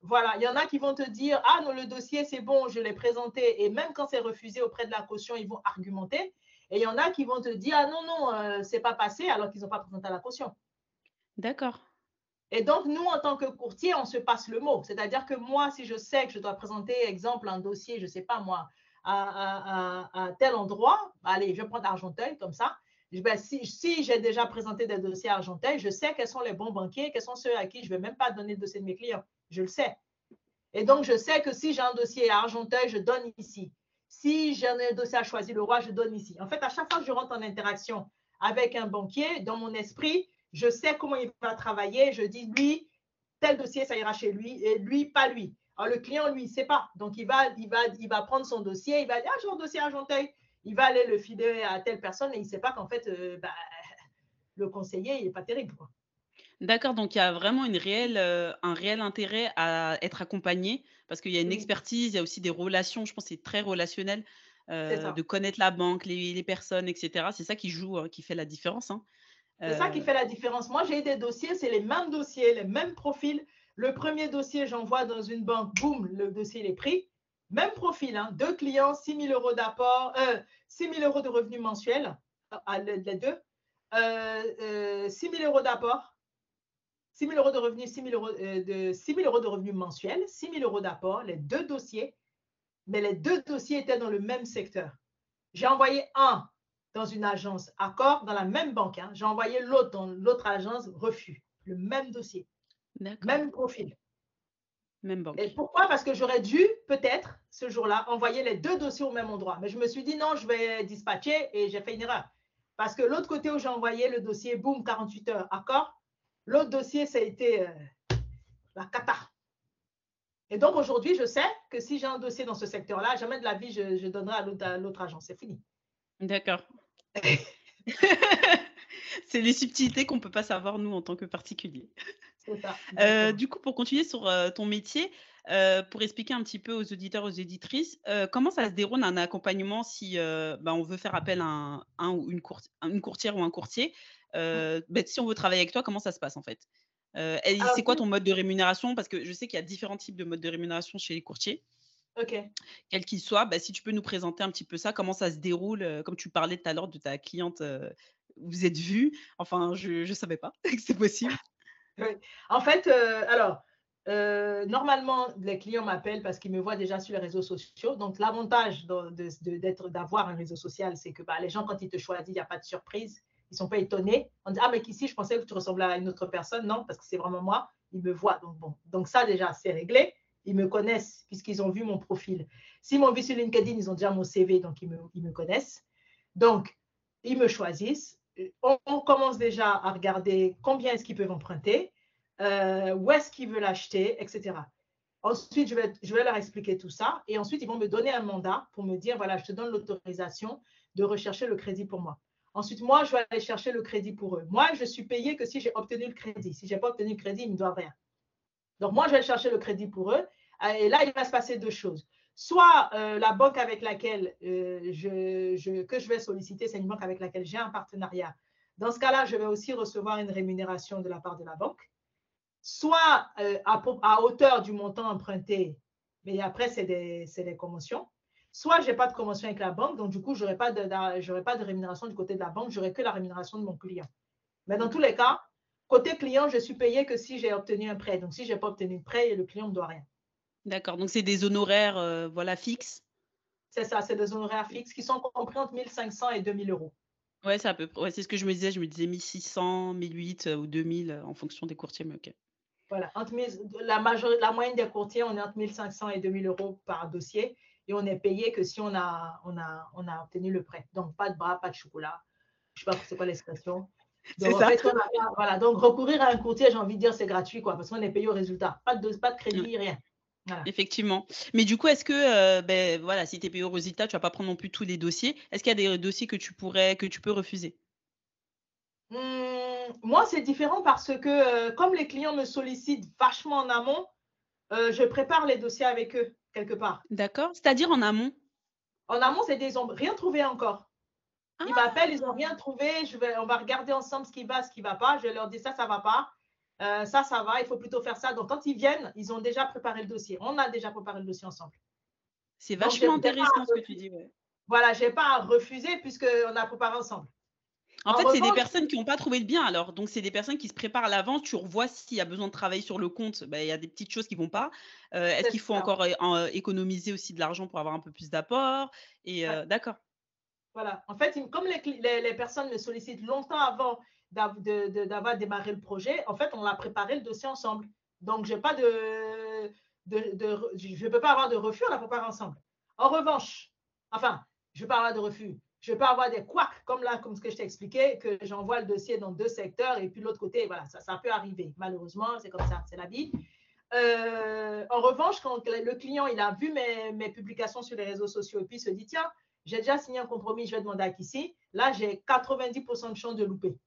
B: Voilà, il y en a qui vont te dire ah non, le dossier c'est bon, je l'ai présenté. Et même quand c'est refusé auprès de la caution, ils vont argumenter. Et il y en a qui vont te dire ah non, non, euh, c'est pas passé alors qu'ils n'ont pas présenté la caution.
C: D'accord.
B: Et donc, nous, en tant que courtier, on se passe le mot. C'est-à-dire que moi, si je sais que je dois présenter, exemple, un dossier, je ne sais pas moi, à, tel endroit, allez, je prends d'Argenteuil comme ça. Si, si j'ai déjà présenté des dossiers à Argenteuil, je sais quels sont les bons banquiers, quels sont ceux à qui je ne vais même pas donner le dossier de mes clients. Je le sais. Et donc, je sais que si j'ai un dossier à Argenteuil, je donne ici. Si j'ai un dossier à choisir le roi, je donne ici. En fait, à chaque fois que je rentre en interaction avec un banquier, dans mon esprit, je sais comment il va travailler, je dis, lui, tel dossier, ça ira chez lui, et lui, pas lui. Alors, le client, lui, il ne sait pas. Donc, il va, il, va, il va prendre son dossier, il va dire, ah, j'ai un dossier à. Il va aller le filer à telle personne et il ne sait pas qu'en fait, euh, bah, le conseiller, il n'est pas terrible.
C: D'accord, donc il y a vraiment une réelle, euh, un réel intérêt à être accompagné parce qu'il y a une expertise, il y a aussi des relations, je pense que c'est très relationnel, euh, de connaître la banque, les, personnes, etc. C'est ça qui joue, hein, qui fait la différence. Hein.
B: C'est ça qui euh. fait la différence. Moi, j'ai des dossiers, c'est les mêmes dossiers, les mêmes profils. Le premier dossier, j'envoie dans une banque, boum, le dossier est pris. Même profil, hein, deux clients, 6 000 euros d'apport, euh, 6 000 euros de revenus mensuels, euh, les deux, euh, 6 000 euros d'apport, 6 000 euros de revenus, 6 000 euros, de, 6 000 euros de revenus mensuels, 6 000 euros d'apport, les deux dossiers, mais les deux dossiers étaient dans le même secteur. J'ai envoyé un dans une agence accord, dans la même banque. Hein. J'ai envoyé l'autre dans l'autre agence, refus. Le même dossier, même profil.
C: Même banque.
B: Et pourquoi? Parce que j'aurais dû, peut-être, ce jour-là, envoyer les deux dossiers au même endroit. Mais je me suis dit, non, je vais dispatcher et j'ai fait une erreur. Parce que l'autre côté où j'ai envoyé le dossier, boum, 48 heures, accord, l'autre dossier, ça a été euh, la cata. Et donc aujourd'hui, je sais que si j'ai un dossier dans ce secteur-là, jamais de la vie, je, je donnerai à l'autre agence. C'est fini.
C: D'accord. c'est les subtilités qu'on ne peut pas savoir, nous, en tant que particulier. Euh, du coup, pour continuer sur euh, ton métier, euh, pour expliquer un petit peu aux auditeurs, aux éditrices, comment ça se déroule un accompagnement si ben, on veut faire appel à un, ou une, courtière ou un courtier? Ben, Si on veut travailler avec toi, comment ça se passe en fait? C'est quoi ton mode de rémunération? Parce que je sais qu'il y a différents types de modes de rémunération chez les courtiers.
B: OK.
C: Quel qu'il soit, bah, si tu peux nous présenter un petit peu ça, comment ça se déroule, comme tu parlais tout à l'heure de ta cliente, vous êtes vu. Enfin, je ne savais pas que c'est possible.
B: En fait, alors, normalement, les clients m'appellent parce qu'ils me voient déjà sur les réseaux sociaux. Donc, l'avantage d'être, d'avoir un réseau social, c'est que bah, les gens, quand ils te choisissent, il n'y a pas de surprise. Ils ne sont pas étonnés. On dit, ah, mais ici, je pensais que tu ressemblais à une autre personne. Non, parce que c'est vraiment moi. Ils me voient. Donc, bon. Donc, ça, déjà, c'est réglé ils me connaissent puisqu'ils ont vu mon profil. S'ils m'ont vu sur LinkedIn, ils ont déjà mon CV, donc ils me, connaissent. Donc, ils me choisissent. On, commence déjà à regarder combien est-ce qu'ils peuvent emprunter, euh, où est-ce qu'ils veulent acheter, etc. Ensuite, je vais, leur expliquer tout ça. Et ensuite, ils vont me donner un mandat pour me dire, voilà, je te donne l'autorisation de rechercher le crédit pour moi. Ensuite, moi, je vais aller chercher le crédit pour eux. Moi, je suis payé que si j'ai obtenu le crédit. Si je n'ai pas obtenu le crédit, ils ne me doivent rien. Donc, moi, je vais chercher le crédit pour eux. Euh, et là, il va se passer deux choses. Soit euh, la banque avec laquelle euh, je, que je vais solliciter, c'est une banque avec laquelle j'ai un partenariat. Dans ce cas-là, je vais aussi recevoir une rémunération de la part de la banque. Soit à, hauteur du montant emprunté, mais après, c'est des, des, commotions. Soit je n'ai pas de commotion avec la banque, donc du coup, je n'aurai pas de rémunération du côté de la banque, j'aurai que la rémunération de mon client. Mais dans tous les cas, côté client, je suis payé que si j'ai obtenu un prêt. Donc, si je n'ai pas obtenu de prêt, le client ne doit rien.
C: D'accord, donc c'est des honoraires euh, voilà, fixes?
B: C'est ça, c'est des honoraires fixes qui sont compris entre 1500 et 2000 euros.
C: Ouais, c'est à peu près. Ouais, c'est ce que je me disais. Je me disais 1600, 1008 ou 2000 en fonction des courtiers. Mais ok.
B: Voilà, entre la, la moyenne des courtiers, on est entre 1500 et 2000 euros par dossier et on est payé que si on a, on a, on a obtenu le prêt. Donc, pas de bras, pas de chocolat. Je ne sais pas c'est quoi l'expression. Donc, ça. voilà, donc recourir à un courtier, j'ai envie de dire, c'est gratuit, quoi, parce qu'on est payé au résultat. Pas de, pas de crédit, rien.
C: Effectivement. Mais du coup, est-ce que, euh, ben, voilà, si tu es payé au résultat, tu ne vas pas prendre non plus tous les dossiers. Est-ce qu'il y a des dossiers que tu pourrais, que tu peux refuser?
B: Mmh, Moi, c'est différent parce que, euh, comme les clients me sollicitent vachement en amont, euh, je prépare les dossiers avec eux, quelque part.
C: D'accord. C'est-à-dire en amont?
B: En amont, c'est des ont rien trouvé encore. Ils ah! m'appellent, ils n'ont rien trouvé. Je vais, on va regarder ensemble ce qui va, ce qui ne va pas. Je leur dis ça, ça ne va pas. Euh, ça, ça va, il faut plutôt faire ça. Donc, quand ils viennent, ils ont déjà préparé le dossier. On a déjà préparé le dossier ensemble.
C: C'est vachement intéressant ce que tu dis.
B: Voilà, je n'ai pas à refuser puisqu'on a préparé ensemble.
C: En, fait, c'est des personnes qui n'ont pas trouvé le bien alors. Donc, c'est des personnes qui se préparent à l'avance. Tu revois s'il y a besoin de travailler sur le compte. Ben, il y a des petites choses qui ne vont pas. Euh, est-ce qu'il faut encore euh, économiser aussi de l'argent pour avoir un peu plus d'apport Et d'accord.
B: Voilà. En fait, comme les, les, personnes me sollicitent longtemps avant d'avoir démarré le projet, en fait, on a préparé le dossier ensemble. Donc, de, de, je ne peux pas avoir de refus, on l'a préparé ensemble. En revanche, enfin, je ne veux pas avoir de refus. Je peux pas avoir des couacs, comme là, comme ce que je t'ai expliqué, que j'envoie le dossier dans deux secteurs et puis l'autre côté, voilà, ça, ça peut arriver. Malheureusement, c'est comme ça, c'est la vie. Euh, en revanche, quand le client il a vu mes, mes, publications sur les réseaux sociaux et puis il se dit, tiens, j'ai déjà signé un compromis, je vais demander à Kissi, là, j'ai 90% de chance de louper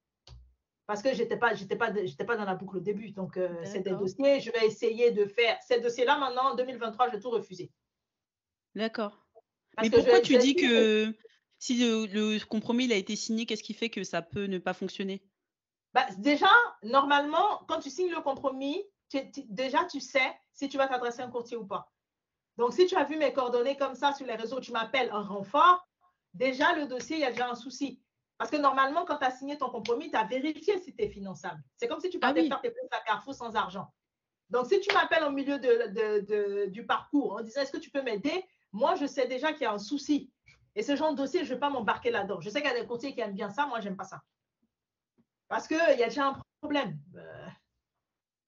B: parce que je n'étais pas, j'étais pas, j'étais pas dans la boucle au début. Donc, euh, c'est des dossiers. Je vais essayer de faire ces dossiers-là maintenant. En 2023, je vais tout refuser.
C: D'accord. Mais pourquoi tu dis que si le, compromis il a été signé, qu'est-ce qui fait que ça peut ne pas fonctionner?
B: Bah, Déjà, normalement, quand tu signes le compromis, déjà, tu sais si tu vas t'adresser à un courtier ou pas. Donc, si tu as vu mes coordonnées comme ça sur les réseaux, tu m'appelles en renfort, déjà, le dossier, il y a déjà un souci. Parce que normalement, quand tu as signé ton compromis, tu as vérifié si tu es finançable. C'est comme si tu partais ah faire tes courses à Carrefour sans argent. Donc, si tu m'appelles au milieu de, du parcours en disant est-ce que tu peux m'aider, moi, je sais déjà qu'il y a un souci. Et ce genre de dossier, je ne vais pas m'embarquer là-dedans. Je sais qu'il y a des courtiers qui aiment bien ça. Moi, je n'aime pas ça. Parce qu'il y a déjà un problème. Euh,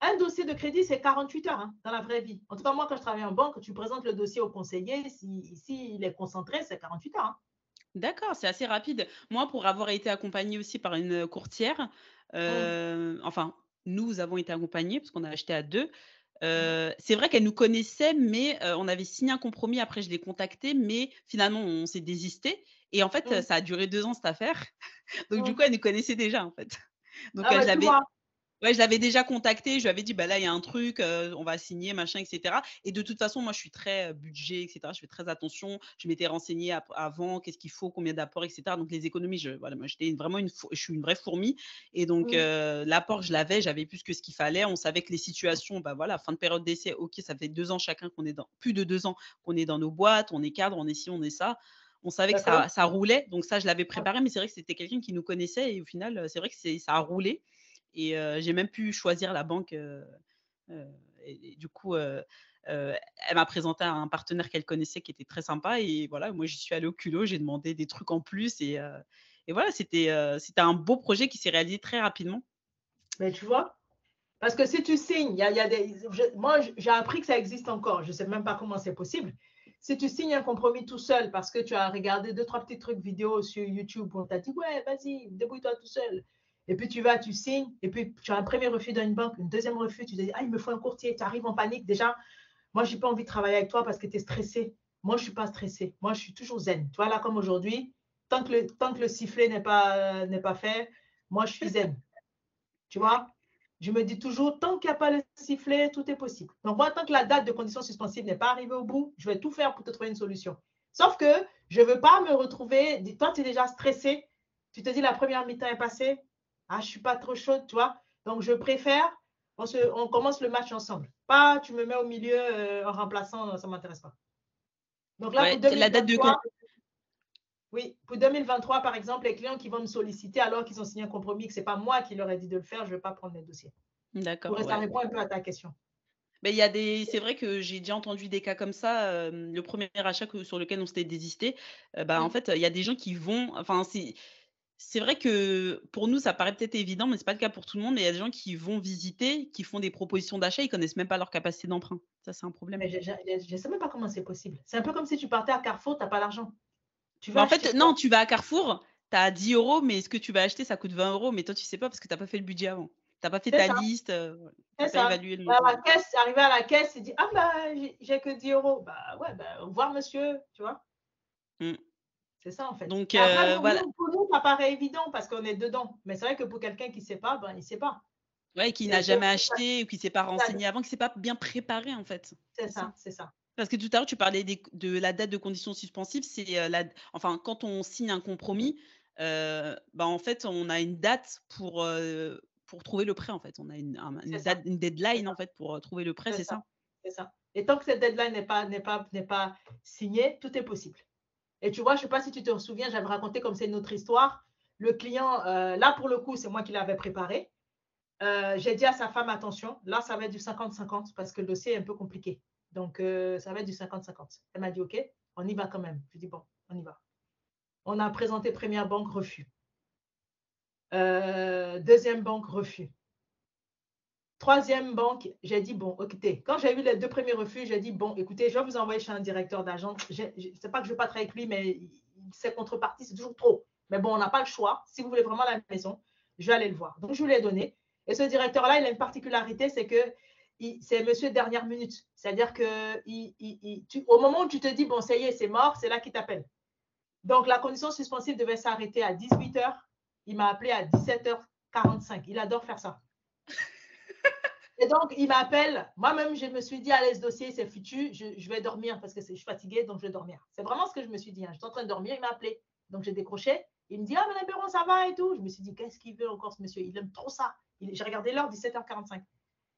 B: un dossier de crédit, c'est 48 heures hein, dans la vraie vie. En tout cas, moi, quand je travaille en banque, tu présentes le dossier au conseiller. S'il si, est concentré, c'est 48 heures. Hein.
C: D'accord, c'est assez rapide. Moi, pour avoir été accompagnée aussi par une courtière, mmh. enfin, nous avons été accompagnés parce qu'on a acheté à deux. Mmh. c'est vrai qu'elle nous connaissait, mais on avait signé un compromis. Après, je l'ai contactée, mais finalement, on s'est désisté. Et en fait, mmh. ça a duré deux ans cette affaire. Donc, du coup, elle nous connaissait déjà, en fait. Donc, ah elle bah, Ouais, je l'avais déjà contacté, je lui avais dit, bah là, il y a un truc, euh, on va signer, machin, etc. Et de toute façon, moi, je suis très euh, budget, etc. Je fais très attention. Je m'étais renseignée avant, qu'est-ce qu'il faut, combien d'apports, etc. Donc, les économies, je, voilà, moi, j'étais vraiment une, je suis une vraie fourmi. Et donc, mmh. euh, l'apport, je l'avais, j'avais plus que ce qu'il fallait. On savait que les situations, bah voilà, fin de période d'essai, ok, ça fait deux ans chacun qu'on est dans, plus de deux ans qu'on est dans nos boîtes, on est cadre, on est ci, on est ça on savait que ça, ça, roulait. Donc ça, je l'avais préparé, mais c'est vrai que c'était quelqu'un qui nous connaissait et au final, c'est vrai que ça a roulé. Et j'ai même pu choisir la banque. Et, du coup, elle m'a présenté un partenaire qu'elle connaissait qui était très sympa. Et voilà, moi, j'y suis allée au culot, j'ai demandé des trucs en plus. Et, voilà, c'était un beau projet qui s'est réalisé très rapidement.
B: Mais tu vois, parce que si tu signes, y a, y a des, moi, j'ai appris que ça existe encore. Je ne sais même pas comment c'est possible. Si tu signes un compromis tout seul parce que tu as regardé deux, trois petits trucs vidéo sur YouTube on t'a dit, ouais, vas-y, débrouille-toi tout seul. Et puis tu vas, tu signes, et puis tu as un premier refus dans une banque, un deuxième refus, tu te dis, ah, il me faut un courtier, tu arrives en panique. Déjà, moi, je n'ai pas envie de travailler avec toi parce que tu es stressé. Moi, je ne suis pas stressé. Moi, je suis toujours zen. Tu vois, là, comme aujourd'hui, tant que le, tant que le sifflet n'est pas, n'est pas fait, moi, je suis zen. Tu vois? Je me dis toujours, tant qu'il n'y a pas le sifflet, tout est possible. Donc, moi, tant que la date de condition suspensive n'est pas arrivée au bout, je vais tout faire pour te trouver une solution. Sauf que je ne veux pas me retrouver, toi, tu es déjà stressé, tu te dis, la première mi-temps est passée, ah, je ne suis pas trop chaude, tu vois. Donc, je préfère, on, se, on commence le match ensemble. Pas, tu me mets au milieu euh, en remplaçant, ça ne m'intéresse pas.
C: Donc là, pour la date de
B: Oui, pour 2023, par exemple, les clients qui vont me solliciter alors qu'ils ont signé un compromis, que ce n'est pas moi qui leur ai dit de le faire, je ne vais pas prendre mes dossiers.
C: D'accord.
B: Ça répond un peu à ta question.
C: Mais il y a des c'est vrai que j'ai déjà entendu des cas comme ça, hem, le premier achat que sur lequel on s'était désisté, heu, bah, en
B: Mmh.
C: fait, il y a des gens qui vont enfin, c'est c'est vrai que pour nous, ça paraît peut-être évident, mais c'est pas le cas pour tout le monde. Mais il y a des gens qui vont visiter, qui font des propositions d'achat, ils connaissent même pas leur capacité d'emprunt. Ça, c'est un problème.
B: Mais je je sais même pas comment c'est possible. C'est un peu comme si tu partais à Carrefour, tu as pas l'argent. Tu
C: Bah,
B: vas
C: en fait, non, tu vas à Carrefour, tu as 10 €, mais ce que tu vas acheter, ça coûte 20 €, mais toi, tu sais pas parce que tu as pas fait le budget avant. Tu as pas fait ta
B: ça,
C: liste, ouais, tu pas évalué le
B: À
C: montant.
B: la caisse, arrivé à la caisse, il dit: «Ah bah, j'ai j'ai que 10 euros Bah ouais, bah, au revoir monsieur, tu vois?
C: Mmh.
B: C'est ça en fait.
C: Donc
B: pour
C: voilà.
B: nous pour nous, ça paraît évident parce qu'on est dedans. Mais c'est vrai que pour quelqu'un qui sait pas, ben, il sait pas.
C: Ouais, qui n'a jamais
B: ça.
C: acheté ou qui s'est pas renseigné avant, qui s'est pas bien préparé, en fait.
B: c'est
C: ça.
B: c'est ça.
C: Parce que tout à l'heure, tu parlais des de la date de conditions suspensives, c'est, heu, la enfin, quand on signe un compromis, heu, bah, en fait, on a une date pour, pour trouver le prêt, en fait. On a une date, une deadline, en fait, pour, trouver le prêt,
B: c'est ça,
C: ça?
B: c'est ça. Et tant que cette deadline n'est pas n'est pas n'est pas signée, tout est possible. Et tu vois, je sais pas si tu te souviens, j'avais raconté comme c'est une autre histoire. Le client, heu, là pour le coup, c'est moi qui l'avais préparé. Heu, j'ai dit à sa femme: «Attention, là ça va être du 50-50 parce que le dossier est un peu compliqué. Donc heu, ça va être du 50-50». Elle m'a dit: «OK, on y va quand même». Je dit: «Bon, on y va». On a présenté première banque, refus. 2e banque, refus. Troisième banque, j'ai dit: «Bon, écoutez», quand j'ai eu les 2 premiers refus, j'ai dit: «Bon, écoutez, je vais vous envoyer chez un directeur d'agence». J'ai j'ai c'est pas que je veux pas travailler avec lui, mais ses contreparties, c'est toujours trop. Mais bon, on n'a pas le choix. Si vous voulez vraiment la maison, je vais aller le voir. Donc je lui ai donné et ce directeur-là, il a une particularité, c'est que c'est monsieur dernière minute. C'est-à-dire que au moment où tu te dis: «Bon, ça y est, c'est mort», c'est là qu'il t'appelle. Donc la condition suspensive devait s'arrêter à 18:00. Il m'a appelé à 17:45. Il adore faire ça. Et donc, il m'appelle. Moi-même, je me suis dit, allez, ce dossier, c'est foutu. Je, je vais dormir parce que je suis fatiguée, donc je vais dormir. C'est vraiment ce que je me suis dit. hein. J'étais en train de dormir, il m'a appelé. Donc, j'ai décroché. Il me dit, ah, Madame Perron, ça va et tout. Je me suis dit, qu'est-ce qu'il veut encore, ce monsieur? Il aime trop ça. J'ai regardé l'heure, 17h45.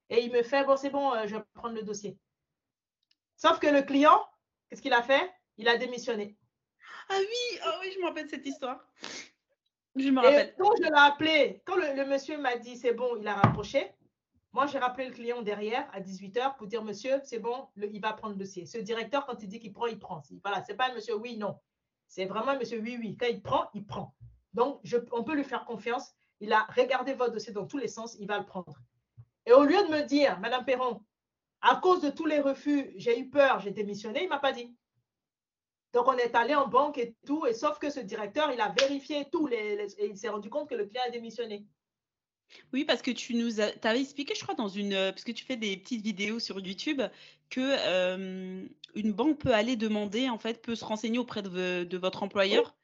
B: Et il me fait, bon, c'est bon, euh, je vais prendre le dossier. Sauf que le client, qu'est-ce qu'il a fait? Il a démissionné.
C: Ah oui! Ah oui, je me rappelle cette histoire. Je me
B: Et
C: rappelle.
B: quand je l'ai appelé, quand le, le monsieur m'a dit c'est bon, il a rapproché, moi j'ai rappelé le client derrière à 18h pour dire monsieur, c'est bon, il va prendre le dossier. Ce directeur, quand il dit qu'il prend, il prend. Voilà, c'est pas un monsieur oui, non. C'est vraiment un monsieur oui, oui. Quand il prend, il prend. Donc, on peut lui faire confiance. Il a regardé votre dossier dans tous les sens, il va le prendre. Et au lieu de me dire, Madame Perron, à cause de tous les refus, j'ai eu peur, j'ai démissionné, il ne m'a pas dit. Donc, on est allé en banque et tout, et sauf que ce directeur, il a vérifié tout les- et il s'est rendu compte que le client a démissionné.
C: Oui, parce que tu nous as expliqué, je crois, dans une, heu, parce que tu fais des petites vidéos sur YouTube, que, une banque peut aller demander, en fait, peut se renseigner auprès de votre employeur,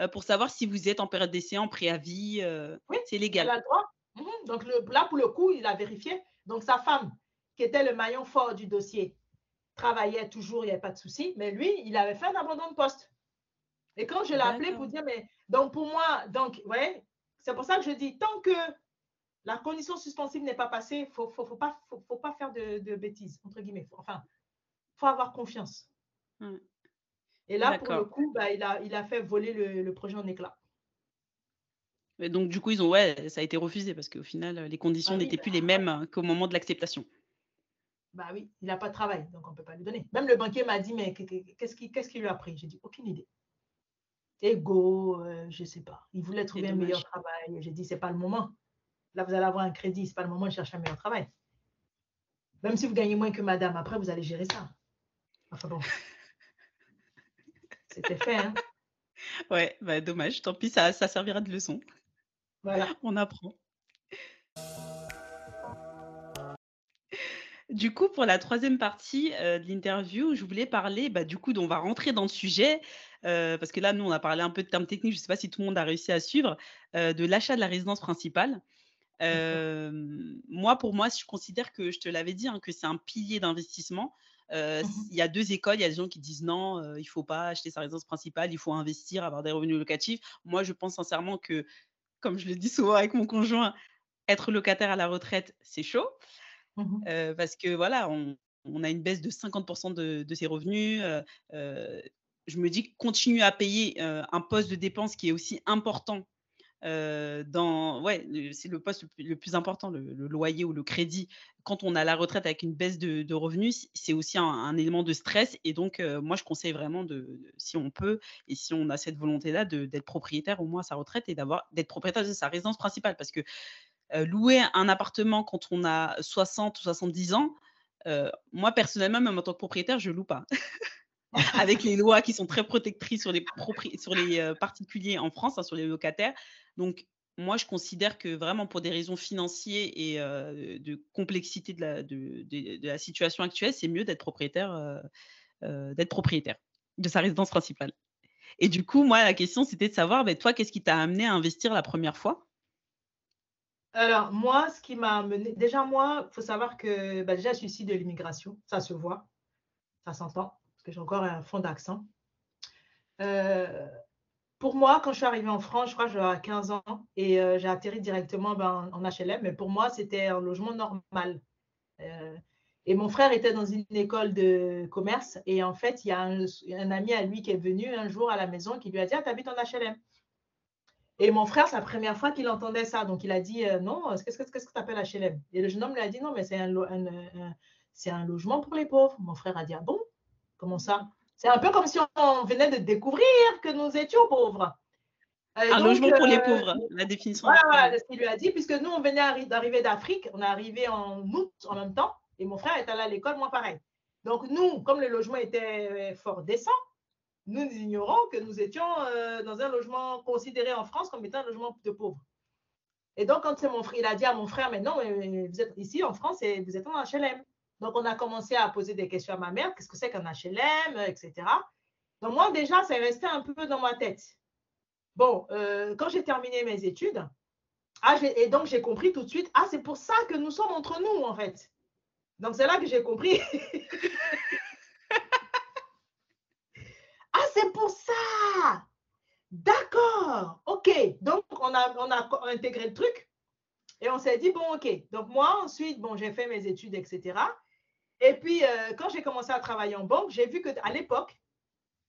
C: heu, pour savoir si vous êtes en période d'essai, en préavis, heu,
B: oui,
C: c'est
B: elle
C: légal.
B: a le droit. Mhm. Donc, le- là, pour le coup, il a vérifié. Donc, sa femme, qui était le maillon fort du dossier, travaillait toujours, il n'y avait pas de souci, mais lui, il avait fait un abandon de poste. Et quand je l'ai appelé pour dire, mais donc pour moi, donc, ouais, c'est pour ça que je dis, tant que la condition suspensive n'est pas passée, il ne faut, faut, faut pas, faut, faut pas faire de, de bêtises, entre guillemets. Faut- enfin, il faut avoir confiance. Et là, pour le coup, bah, il, a, il a fait voler le, le projet en éclats.
C: Et donc du coup, ils ont ouais, ça a été refusé parce qu'au final, les conditions
B: Bah oui,
C: n'étaient
B: bah,
C: plus les mêmes, qu'au moment de l'acceptation.
B: bah oui, il n'a pas de travail, donc on ne peut pas lui donner. Même le banquier m'a dit, mais qu'est-ce qui, qu'est-ce qui lui a pris? J'ai dit, aucune idée. Ego, euh, je ne sais pas. Il voulait trouver un meilleur travail. J'ai dit, ce n'est pas le moment. Là, vous allez avoir un crédit, ce n'est pas le moment de chercher un meilleur travail. Même si vous gagnez moins que madame, après, vous allez gérer ça. Enfin bon, c'était fait, hein.
C: Ouais, bah, dommage, tant pis, ça ça servira de leçon.
B: Voilà.
C: On apprend. Du coup, pour la troisième partie, heu, de l'interview, je voulais parler, bah, du coup, on va rentrer dans le sujet, heu, parce que là, nous, on a parlé un peu de termes techniques, je ne sais pas si tout le monde a réussi à suivre, heu, de l'achat de la résidence principale. Moi, pour moi, je considère que je te l'avais dit, hein, que c'est un pilier d'investissement.
B: Mhm.
C: il y a 2 écoles, il y a des gens qui disent: «Non, il faut pas acheter sa résidence principale, il faut investir, avoir des revenus locatifs». Moi, je pense sincèrement que, comme je le dis souvent avec mon conjoint, être locataire à la retraite, c'est chaud. Heu, parce que voilà, on on a une baisse de 50 de de ses revenus, je me dis: «Continue à payer, un poste de dépense qui est aussi important dans, ouais, c'est le poste le plus, important, le, loyer ou le crédit. Quand on a la retraite avec une baisse de, revenus, c'est aussi un, élément de stress. Et donc, moi, je conseille vraiment de, si on peut et si on a cette volonté-là, d'être propriétaire au moins à sa retraite et d'avoir d'être propriétaire de sa résidence principale, parce que louer un appartement quand on a 60 ou 70 ans, moi personnellement, même en tant que propriétaire, je loue pas. avec les lois qui sont très protectrices sur les, sur les particuliers en France, hein, sur les locataires. Donc, moi, je considère que vraiment pour des raisons financières et de complexité de la, situation actuelle, c'est mieux d'être propriétaire, d'être propriétaire de sa résidence principale. Et du coup, moi, la question, c'était de savoir, ben, toi, qu'est-ce qui t'a amené à investir la première fois?
B: Alors, moi, ce qui m'a amené, déjà, moi, il faut savoir que bah, déjà, je suis ici de l'immigration, ça se voit, ça s'entend parce que j'ai encore un fond d'accent. Euh, pour moi, quand je suis arrivée en France, je crois que j'avais 15 ans et euh, j'ai atterri directement ben, en HLM, mais pour moi, c'était un logement normal. Euh, et mon frère était dans une école de commerce et en fait, il y a un, ami à lui qui est venu un jour à la maison qui lui a dit Ah, habites en HLM Et mon frère, c'est la première fois qu'il entendait ça. Donc, il a dit Non, qu'est-ce que tu appelles HLM Et le jeune homme lui a dit Non, mais c'est un, logement pour les pauvres. Mon frère a dit Ah bon? Comment ça C'est un peu comme si on venait de découvrir que nous étions pauvres.
C: un logement pour les euh, pauvres, la définition.
B: Voilà, voilà ce qu'il lui a dit, puisque nous, on venait d'arriver d'Afrique, on est arrivé en août en même temps, et mon frère est allé à l'école, moi pareil. Donc nous, comme le logement était fort décent, nous ignorons que nous étions euh, dans un logement considéré en France comme étant un logement de pauvres. Et donc, quand c'est mon frère, il a dit à mon frère, mais non, vous êtes ici en France et vous êtes en HLM. Donc, on a commencé à poser des questions à ma mère, qu'est-ce que c'est qu'un HLM, etc. Donc, moi, déjà, ça est resté un peu dans ma tête. Bon, euh, quand j'ai terminé mes études, ah, et donc j'ai compris tout de suite, ah, c'est pour ça que nous sommes entre nous, en fait. Donc, c'est là que j'ai compris. ah, c'est pour ça. D'accord. OK. Donc, on a, on a intégré le truc et on s'est dit, bon, OK. Donc, moi, ensuite, bon, j'ai fait mes études, etc. Et puis, euh, quand j'ai commencé à travailler en banque, j'ai vu qu'à l'époque,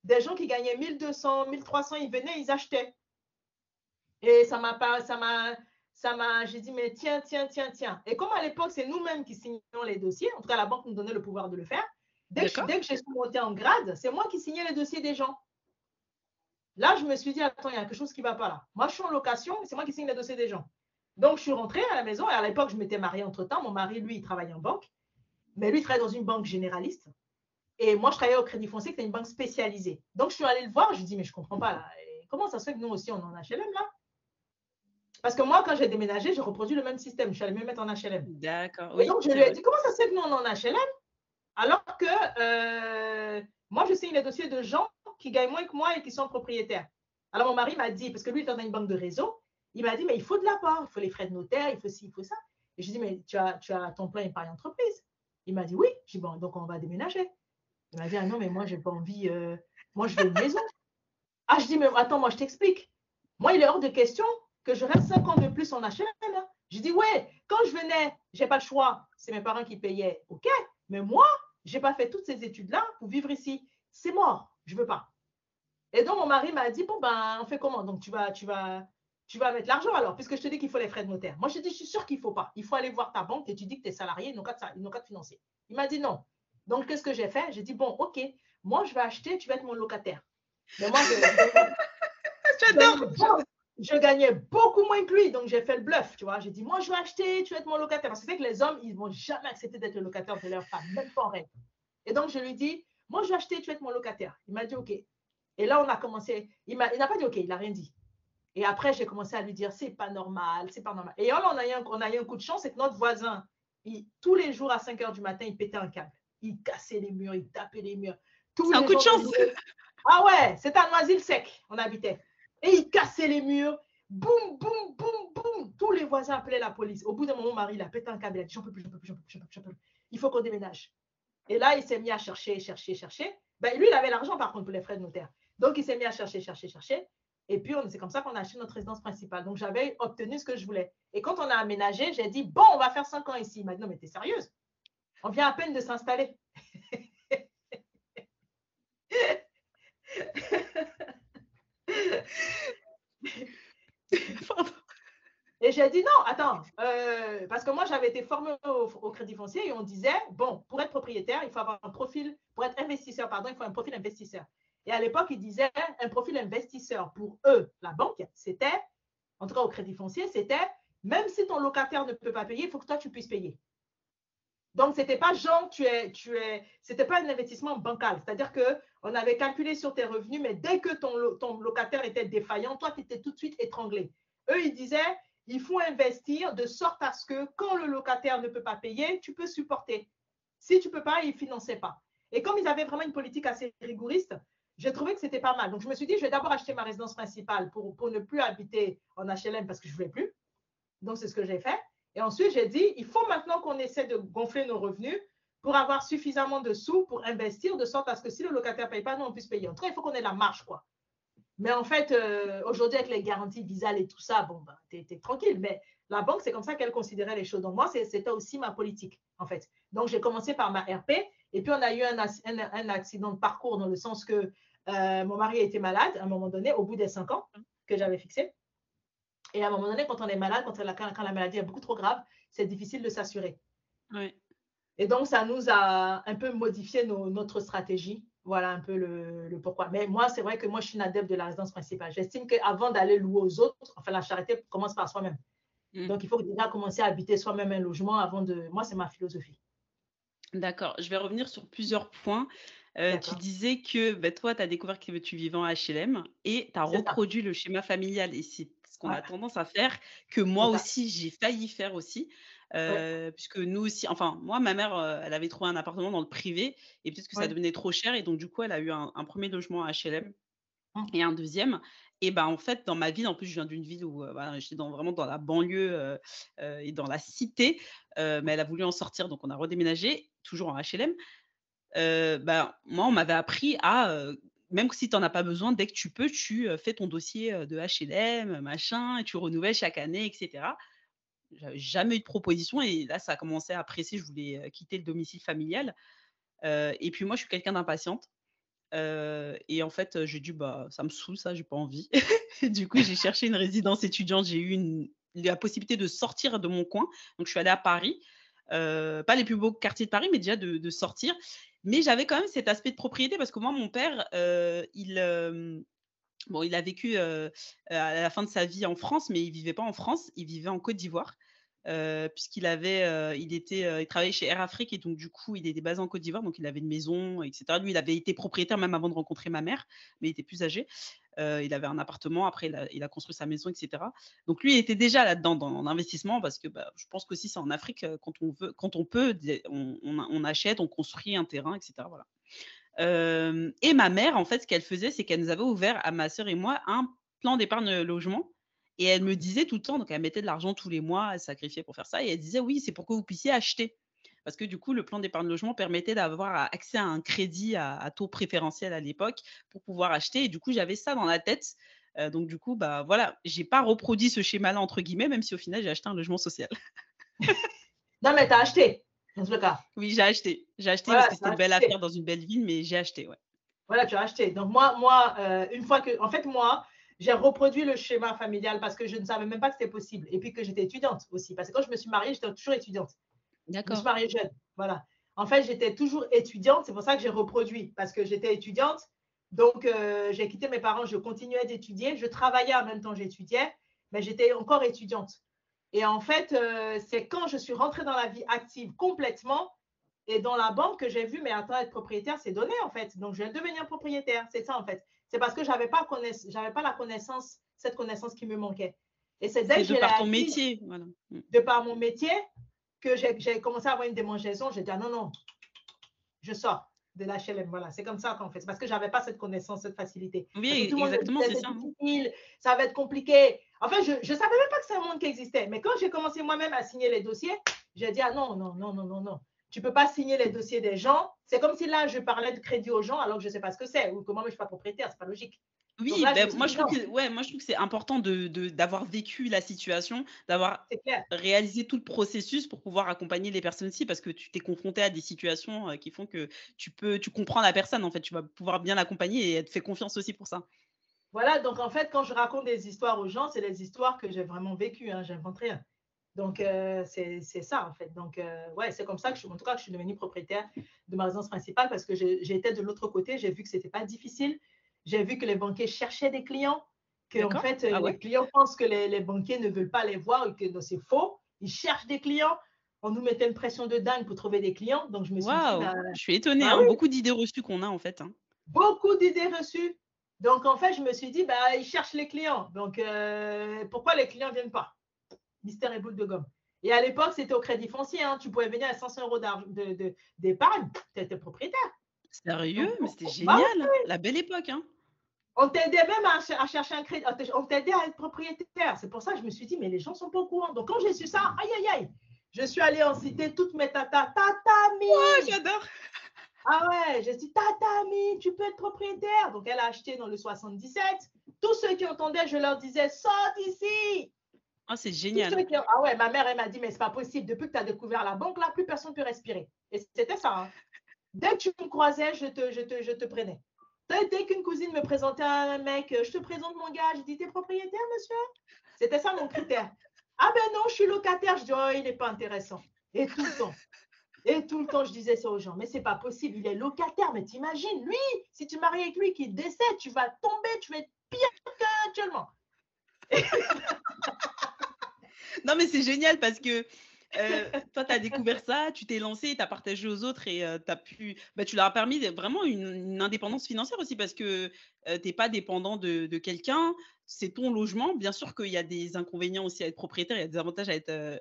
B: des gens qui gagnaient 1200, 1300, ils venaient, ils achetaient. Et ça m'a pas, ça m'a, ça m'a, j'ai dit, mais tiens, tiens, tiens, tiens. Et comme à l'époque, c'est nous-mêmes qui signions les dossiers, en tout cas, la banque nous donnait le pouvoir de le faire. Dès que, dès que j'ai monté en grade, c'est moi qui signais les dossiers des gens. Là, je me suis dit, attends, il y a quelque chose qui ne va pas là. Moi, je suis en location, c'est moi qui signe les dossiers des gens. Donc, je suis rentrée à la maison et à l'époque, je m'étais mariée entre-temps. Mon mari, lui, il travaillait en banque. Mais lui, il travaille dans une banque généraliste. Et moi, je travaillais au Crédit Foncier, qui est une banque spécialisée. Donc, je suis allée le voir. Je lui ai dit, mais je ne comprends pas. Là. comment ça se fait que nous aussi, on est en HLM là? Parce que moi, quand j'ai déménagé, j'ai reproduit le même système. Je suis allée me mettre en HLM.
C: D'accord.
B: donc, je lui ai dit, comment ça se fait que nous, on est en HLM alors que euh, moi, je signe les dossiers de gens qui gagnent moins que moi et qui sont propriétaires. Alors, mon mari m'a dit, parce que lui, il est dans une banque de réseau, il m'a dit, mais il faut de l'apport, il faut les frais de notaire, il faut ci, il faut ça. Et je lui ai dit, mais tu as, tu as ton plan épargne entreprise. Il m'a dit oui. J'ai dit bon, donc on va déménager. Il m'a dit ah non, mais moi, j'ai pas envie. Euh, moi, je veux une maison. Ah, je dis mais attends, moi, je t'explique. Moi, il est hors de question que je reste cinq ans de plus en HLM. Hein. Je dis ouais, quand je venais, j'ai pas le choix. C'est mes parents qui payaient. OK. Mais moi, j'ai pas fait toutes ces études-là pour vivre ici. C'est mort. Je veux pas. Et donc, mon mari m'a dit bon, ben, on fait comment? Donc, tu vas, tu vas, tu vas mettre l'argent alors, puisque je te dis qu'il faut les frais de notaire. Moi, je te dis, je suis sûr qu'il ne faut pas. Il faut aller voir ta banque et tu dis que tu es salarié, ils n'ont qu'à te financer. Il m'a dit non. Donc, qu'est-ce que j'ai fait? J'ai dit, bon, OK, moi, je vais acheter, tu vas être mon locataire. Mais moi, je, je gagnais beaucoup moins que lui, donc j'ai fait le bluff, tu vois. J'ai dit, moi, je vais acheter, tu vas être mon locataire. Parce que c'est que les hommes, ils ne vont jamais accepter d'être le locataire de leur femme, même pas en règle. Et donc, je lui dis, moi, je vais acheter, tu vas être mon locataire. Il m'a dit, OK. Et là, on a commencé. Il n'a pas dit OK, il n'a rien dit. Et après, j'ai commencé à lui dire, c'est pas normal, c'est pas normal. Et on a eu un, on a eu un coup de chance, c'est que notre voisin, il, tous les jours à 5 heures du matin, il pétait un câble. Il cassait les murs, il tapait les murs.
C: C'est un coup de chance.
B: Ah ouais, c'est à Noisy-le-Sec, on habitait. Et il cassait les murs. Boum, boum, boum, boum. Tous les voisins appelaient la police. Au bout d'un moment, mon mari, il a pété un câble. Il a dit, j'en peux plus, j'en peux plus, j'en peux plus, j'en peux plus. Il faut qu'on déménage. Et là, il s'est mis à chercher, chercher, chercher. Ben, lui, il avait l'argent, par contre, pour les frais de notaire. Donc, il s'est mis à chercher, chercher, chercher. Et puis, c'est comme ça qu'on a acheté notre résidence principale. Donc, j'avais obtenu ce que je voulais. Et quand on a aménagé, j'ai dit, bon, on va faire cinq ans ici. Il m'a dit, non, mais t'es sérieuse? On vient à peine de s'installer.
C: Pardon.
B: j'ai dit non, attends, euh, parce que moi j'avais été formée au, crédit foncier et on disait, bon, pour être propriétaire, il faut avoir un profil, pour être investisseur, pardon, il faut un profil investisseur. Et à l'époque, ils disaient un profil investisseur pour eux, la banque, c'était, en tout cas au crédit foncier, c'était même si ton locataire ne peut pas payer, il faut que toi tu puisses payer. Donc, ce n'était pas genre, tu es, tu es, c'était pas un investissement bancal. C'est-à-dire qu'on avait calculé sur tes revenus, mais dès que ton, ton locataire était défaillant, toi, tu étais tout de suite étranglé. Eux, ils disaient, il faut investir de sorte à ce que quand le locataire ne peut pas payer, tu peux supporter. Si tu ne peux pas, ils finançaient pas. Et comme ils avaient vraiment une politique assez rigoriste, j'ai trouvé que c'était pas mal. Donc, je me suis dit, je vais d'abord acheter ma résidence principale pour, pour ne plus habiter en HLM parce que je ne voulais plus. Donc, c'est ce que j'ai fait. Et ensuite, j'ai dit, il faut maintenant qu'on essaie de gonfler nos revenus pour avoir suffisamment de sous pour investir de sorte à ce que si le locataire ne paye pas, nous, on puisse payer. En tout cas, il faut qu'on ait la marge, quoi. Mais en fait, euh, aujourd'hui, avec les garanties visales et tout ça, bon, bah, tu es, tranquille. Mais la banque, c'est comme ça qu'elle considérait les choses. Donc, moi, c'était aussi ma politique, en fait. Donc, j'ai commencé par ma RP. Et puis, on a eu un, un, accident de parcours dans le sens que euh, mon mari a été malade à un moment donné, au bout des cinq ans que j'avais fixé. Et à un moment donné, quand on est malade, quand la, quand la maladie est beaucoup trop grave, c'est difficile de s'assurer. Et donc, ça nous a un peu modifié notre stratégie. Voilà un peu le, pourquoi. Mais moi, c'est vrai que moi, je suis une adepte de la résidence principale. J'estime qu'avant d'aller louer aux autres, enfin, la charité commence par soi-même. Mm. Donc, il faut déjà commencer à habiter soi-même un logement avant de. Moi, c'est ma philosophie.
C: D'accord. Je vais revenir sur plusieurs points. Euh, tu disais que bah, toi, tu as découvert que tu vivais en HLM et tu as reproduit le schéma familial. Et c'est ce qu'on a tendance à faire, que moi aussi, j'ai failli faire aussi. Euh, puisque nous aussi, enfin, moi, ma mère, euh, elle avait trouvé un appartement dans le privé et peut-être que ça devenait trop cher. Et donc, du coup, elle a eu un, premier logement à HLM mmh. et un deuxième. Et ben en fait, dans ma ville, en plus, je viens d'une ville où euh, j'étais dans, vraiment dans la banlieue et dans la cité, mais elle a voulu en sortir, donc on a redéménagé, toujours en HLM. ben, moi, on m'avait appris à même si tu n'en as pas besoin, dès que tu peux, tu fais ton dossier de HLM, machin, et tu renouvelles chaque année, etc. J'avais jamais eu de proposition et là, ça a commencé à presser. Je voulais quitter le domicile familial. et puis moi, je suis quelqu'un d'impatiente. et en fait, j'ai dit, bah, ça me saoule, ça, j'ai pas envie. du coup, j'ai cherché une résidence étudiante. J'ai eu la possibilité de sortir de mon coin. Donc, je suis allée à Paris. Pas les plus beaux quartiers de Paris, mais déjà de, sortir. Mais j'avais quand même cet aspect de propriété parce que moi, mon père, il, Bon, il a vécu à la fin de sa vie en France, mais il vivait pas en France, il vivait en Côte d'Ivoire. puisqu'il avait, il était, il travaillait chez Air Afrique et donc du coup il était basé en Côte d'Ivoire, donc il avait une maison, etc. Lui, il avait été propriétaire même avant de rencontrer ma mère, mais il était plus âgé. Il avait un appartement, après il a, construit sa maison, etc. Donc lui, il était déjà là-dedans dans l'investissement parce que bah, je pense qu'aussi c'est en Afrique quand on veut, quand on peut, on, achète, on construit un terrain, etc. Voilà et ma mère, en fait, ce qu'elle faisait, c'est qu'elle nous avait ouvert à ma sœur et moi un plan d'épargne logement. Et elle me disait tout le temps, donc elle mettait de l'argent tous les mois, elle sacrifiait pour faire ça. Et elle disait, oui, c'est pour que vous puissiez acheter. Parce que du coup, le plan d'épargne logement permettait d'avoir accès à un crédit à, taux préférentiel à l'époque pour pouvoir acheter. Et du coup, j'avais ça dans la tête. donc du coup, bah voilà, j'ai pas reproduit ce schéma-là entre guillemets, même si au final j'ai acheté un logement social.
B: non, mais tu as acheté dans le cas.
C: Oui, j'ai acheté. J'ai acheté parce que c'était une belle affaire dans une belle ville, mais j'ai acheté, ouais.
B: Voilà, tu as acheté. Donc moi, moi euh, une fois que, en fait, moi, j'ai reproduit le schéma familial parce que je ne savais même pas que c'était possible. Et puis que j'étais étudiante aussi. Parce que quand je me suis mariée, j'étais toujours étudiante. D'accord. Je me suis mariée jeune. Voilà. En fait, j'étais toujours étudiante. C'est pour ça que j'ai reproduit. Parce que j'étais étudiante. Donc, euh, j'ai quitté mes parents. Je continuais d'étudier. Je travaillais en même temps j'étudiais. Mais j'étais encore étudiante. Et en fait, euh, c'est quand je suis rentrée dans la vie active complètement et dans la banque que j'ai vu, mais attends, être propriétaire, c'est donné en fait. Donc, je vais devenir propriétaire. C'est ça en fait. C'est parce que je n'avais pas, pas la connaissance, cette connaissance qui me manquait.
C: Et c'est dès que de par ton métier. Voilà.
B: Mm. De par mon métier que j'ai commencé à avoir une démangeaison. J'ai dit, ah non, non, je sors de l'HLM. Voilà, c'est comme ça qu'en fait. Parce que je n'avais pas cette connaissance, cette facilité.
C: Oui, exactement, c'est ça.
B: ça va être compliqué. Enfin, je ne savais même pas que c'est un monde qui existait. Mais quand j'ai commencé moi-même à signer les dossiers, j'ai dit, ah non, non, non, non, non, non. Tu ne peux pas signer les dossiers des gens. C'est comme si là, je parlais de crédit aux gens alors que je ne sais pas ce que c'est. Ou comment je ne suis pas propriétaire, ce n'est pas logique.
C: Oui, ben, moi, je trouve que, ouais, moi je trouve que c'est important d'avoir de, d'avoir vécu la situation, d'avoir réalisé tout le processus pour pouvoir accompagner les personnes aussi, parce que tu t'es confronté à des situations euh, qui font que tu peux, tu comprends la personne en fait, tu vas pouvoir bien l'accompagner et elle te fait confiance aussi pour ça.
B: Voilà, donc en fait, quand je raconte des histoires aux gens, c'est des histoires que j'ai vraiment vécues, hein, j'invente rien. Donc, euh, c'est ça, en fait. Donc, euh, ouais, c'est comme ça que je, en tout cas, que je suis devenue propriétaire de ma résidence principale parce que j'ai été de l'autre côté, j'ai vu que ce n'était pas difficile. J'ai vu que les banquiers cherchaient des clients, que en fait, ah les clients pensent que les, les, banquiers ne veulent pas les voir et que c'est faux. Ils cherchent des clients. On nous mettait une pression de dingue pour trouver des clients. Donc, je me suis dit.
C: Bah, je suis étonnée. Ah hein, beaucoup d'idées reçues qu'on a, en fait. Hein.
B: Beaucoup d'idées reçues. Donc, en fait, je me suis dit, bah, ils cherchent les clients. Donc, euh, pourquoi les clients ne viennent pas? Mystère et boule de gomme. Et à l'époque, c'était au crédit foncier. Hein. Tu pouvais venir à 500 euros d'épargne, tu étais propriétaire.
C: Sérieux? Mais c'était bah génial. La belle époque. Hein.
B: On t'aidait même à, chercher un crédit. On t'aidait à être propriétaire. C'est pour ça que je me suis dit, mais les gens ne sont pas au courant. Donc, quand j'ai su ça, aïe, aïe, aïe, je suis allée en citer toutes mes tatas. Tatami
C: Ouais, j'adore
B: Ah ouais, j'ai dit, tatami, tu peux être propriétaire. Donc, elle a acheté dans le 77. Tous ceux qui entendaient, je leur disais, saute ici
C: ah, c'est génial.
B: Ah ouais, ma mère, elle m'a dit, mais c'est pas possible. Depuis que tu as découvert la banque, là, plus personne ne peut respirer. Et c'était ça. Hein. Dès que tu me croisais, je te, te, te prenais. Dès qu'une cousine me présentait un mec, je te présente mon gars, je dis, t'es propriétaire, monsieur? C'était ça mon critère. Ah ben non, je suis locataire. Je dis, oh, il n'est pas intéressant. Et tout le temps. Et tout le temps, je disais ça aux gens. Mais c'est pas possible, il est locataire. Mais t'imagines, lui, si tu maries avec lui qui décède, tu vas tomber, tu vas être pire qu'actuellement.
C: non, mais c'est génial parce que euh, toi, tu as découvert ça, tu t'es lancé, tu as partagé aux autres et euh, as pu, bah, tu leur as permis vraiment une, indépendance financière aussi parce que euh, tu n'es pas dépendant de, quelqu'un, c'est ton logement. Bien sûr qu'il y a des inconvénients aussi à être propriétaire, il y a des avantages à être.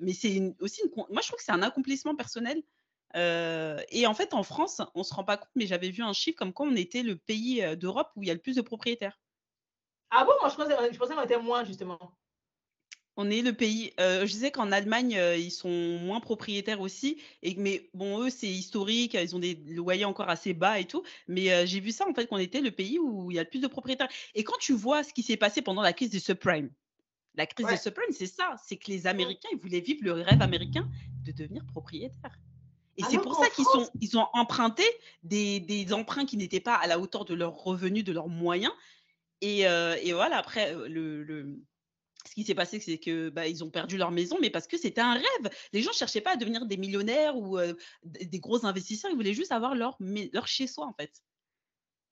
C: mais c'est aussi, une, moi je trouve que c'est un accomplissement personnel. et en fait, en France, on ne se rend pas compte, mais j'avais vu un chiffre comme quoi on était le pays d'Europe où il y a le plus de propriétaires.
B: Ah bon, moi je pensais, je pensais qu'on était moins justement.
C: On est le pays. je sais qu'en Allemagne, ils sont moins propriétaires aussi. Et, mais bon, eux, c'est historique. Ils ont des loyers encore assez bas et tout. Mais j'ai vu ça, en fait, qu'on était le pays où il y a le plus de propriétaires. Et quand tu vois ce qui s'est passé pendant la crise des subprimes, la crise des subprimes, c'est ça. C'est que les Américains, ils voulaient vivre le rêve américain de devenir propriétaire. Et c'est pour ça qu'ils sont, ils ont emprunté des, des emprunts qui n'étaient pas à la hauteur de leurs revenus, de leurs moyens. Et, et voilà, après, le, le ce qui s'est passé, c'est que bah, ont perdu leur maison, mais parce que c'était un rêve. Les gens cherchaient pas à devenir des millionnaires ou des gros investisseurs, ils voulaient juste avoir leur, leur chez-soi, en fait.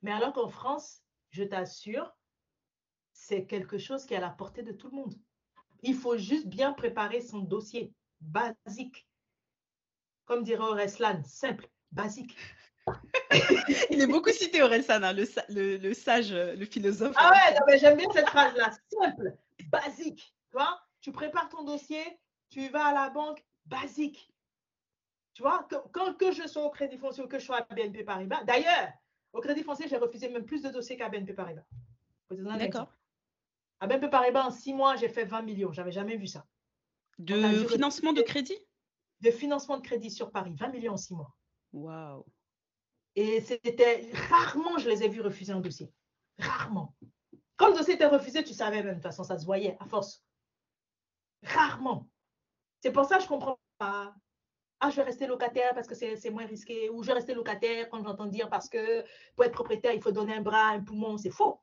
B: Mais alors qu'en France, je t'assure, c'est quelque chose qui est à la portée de tout le monde. Il faut juste bien préparer son dossier, basique. Comme dirait Oreslan, simple, basique.
C: Il est beaucoup cité Oreslan, hein, le, le, sage, le philosophe.
B: Ah ouais, mais j'aime bien cette phrase-là, simple, basique. Tu vois, tu prépares ton dossier, tu vas à la banque, basique. Tu vois, quand que je sois au Crédit Foncier ou que je sois à BNP Paribas, d'ailleurs, au Crédit Foncier, j'ai refusé même plus de dossiers qu'à BNP Paribas.
C: D'accord.
B: À BNP Paribas, en six mois, j'ai fait 20 millions. J'avais jamais vu ça.
C: De financement de crédit?
B: De financement de crédit sur Paris, 20 millions en six mois.
C: Waouh.
B: Et c'était rarement, je les ai vus refuser un dossier. Rarement. Quand le dossier était refusé, tu savais même, de toute façon, ça se voyait à force. Rarement. C'est pour ça que je comprends pas. Ah, je vais rester locataire parce que c'est moins risqué. Ou je vais rester locataire quand j'entends dire parce que pour être propriétaire, il faut donner un bras, un poumon. C'est faux.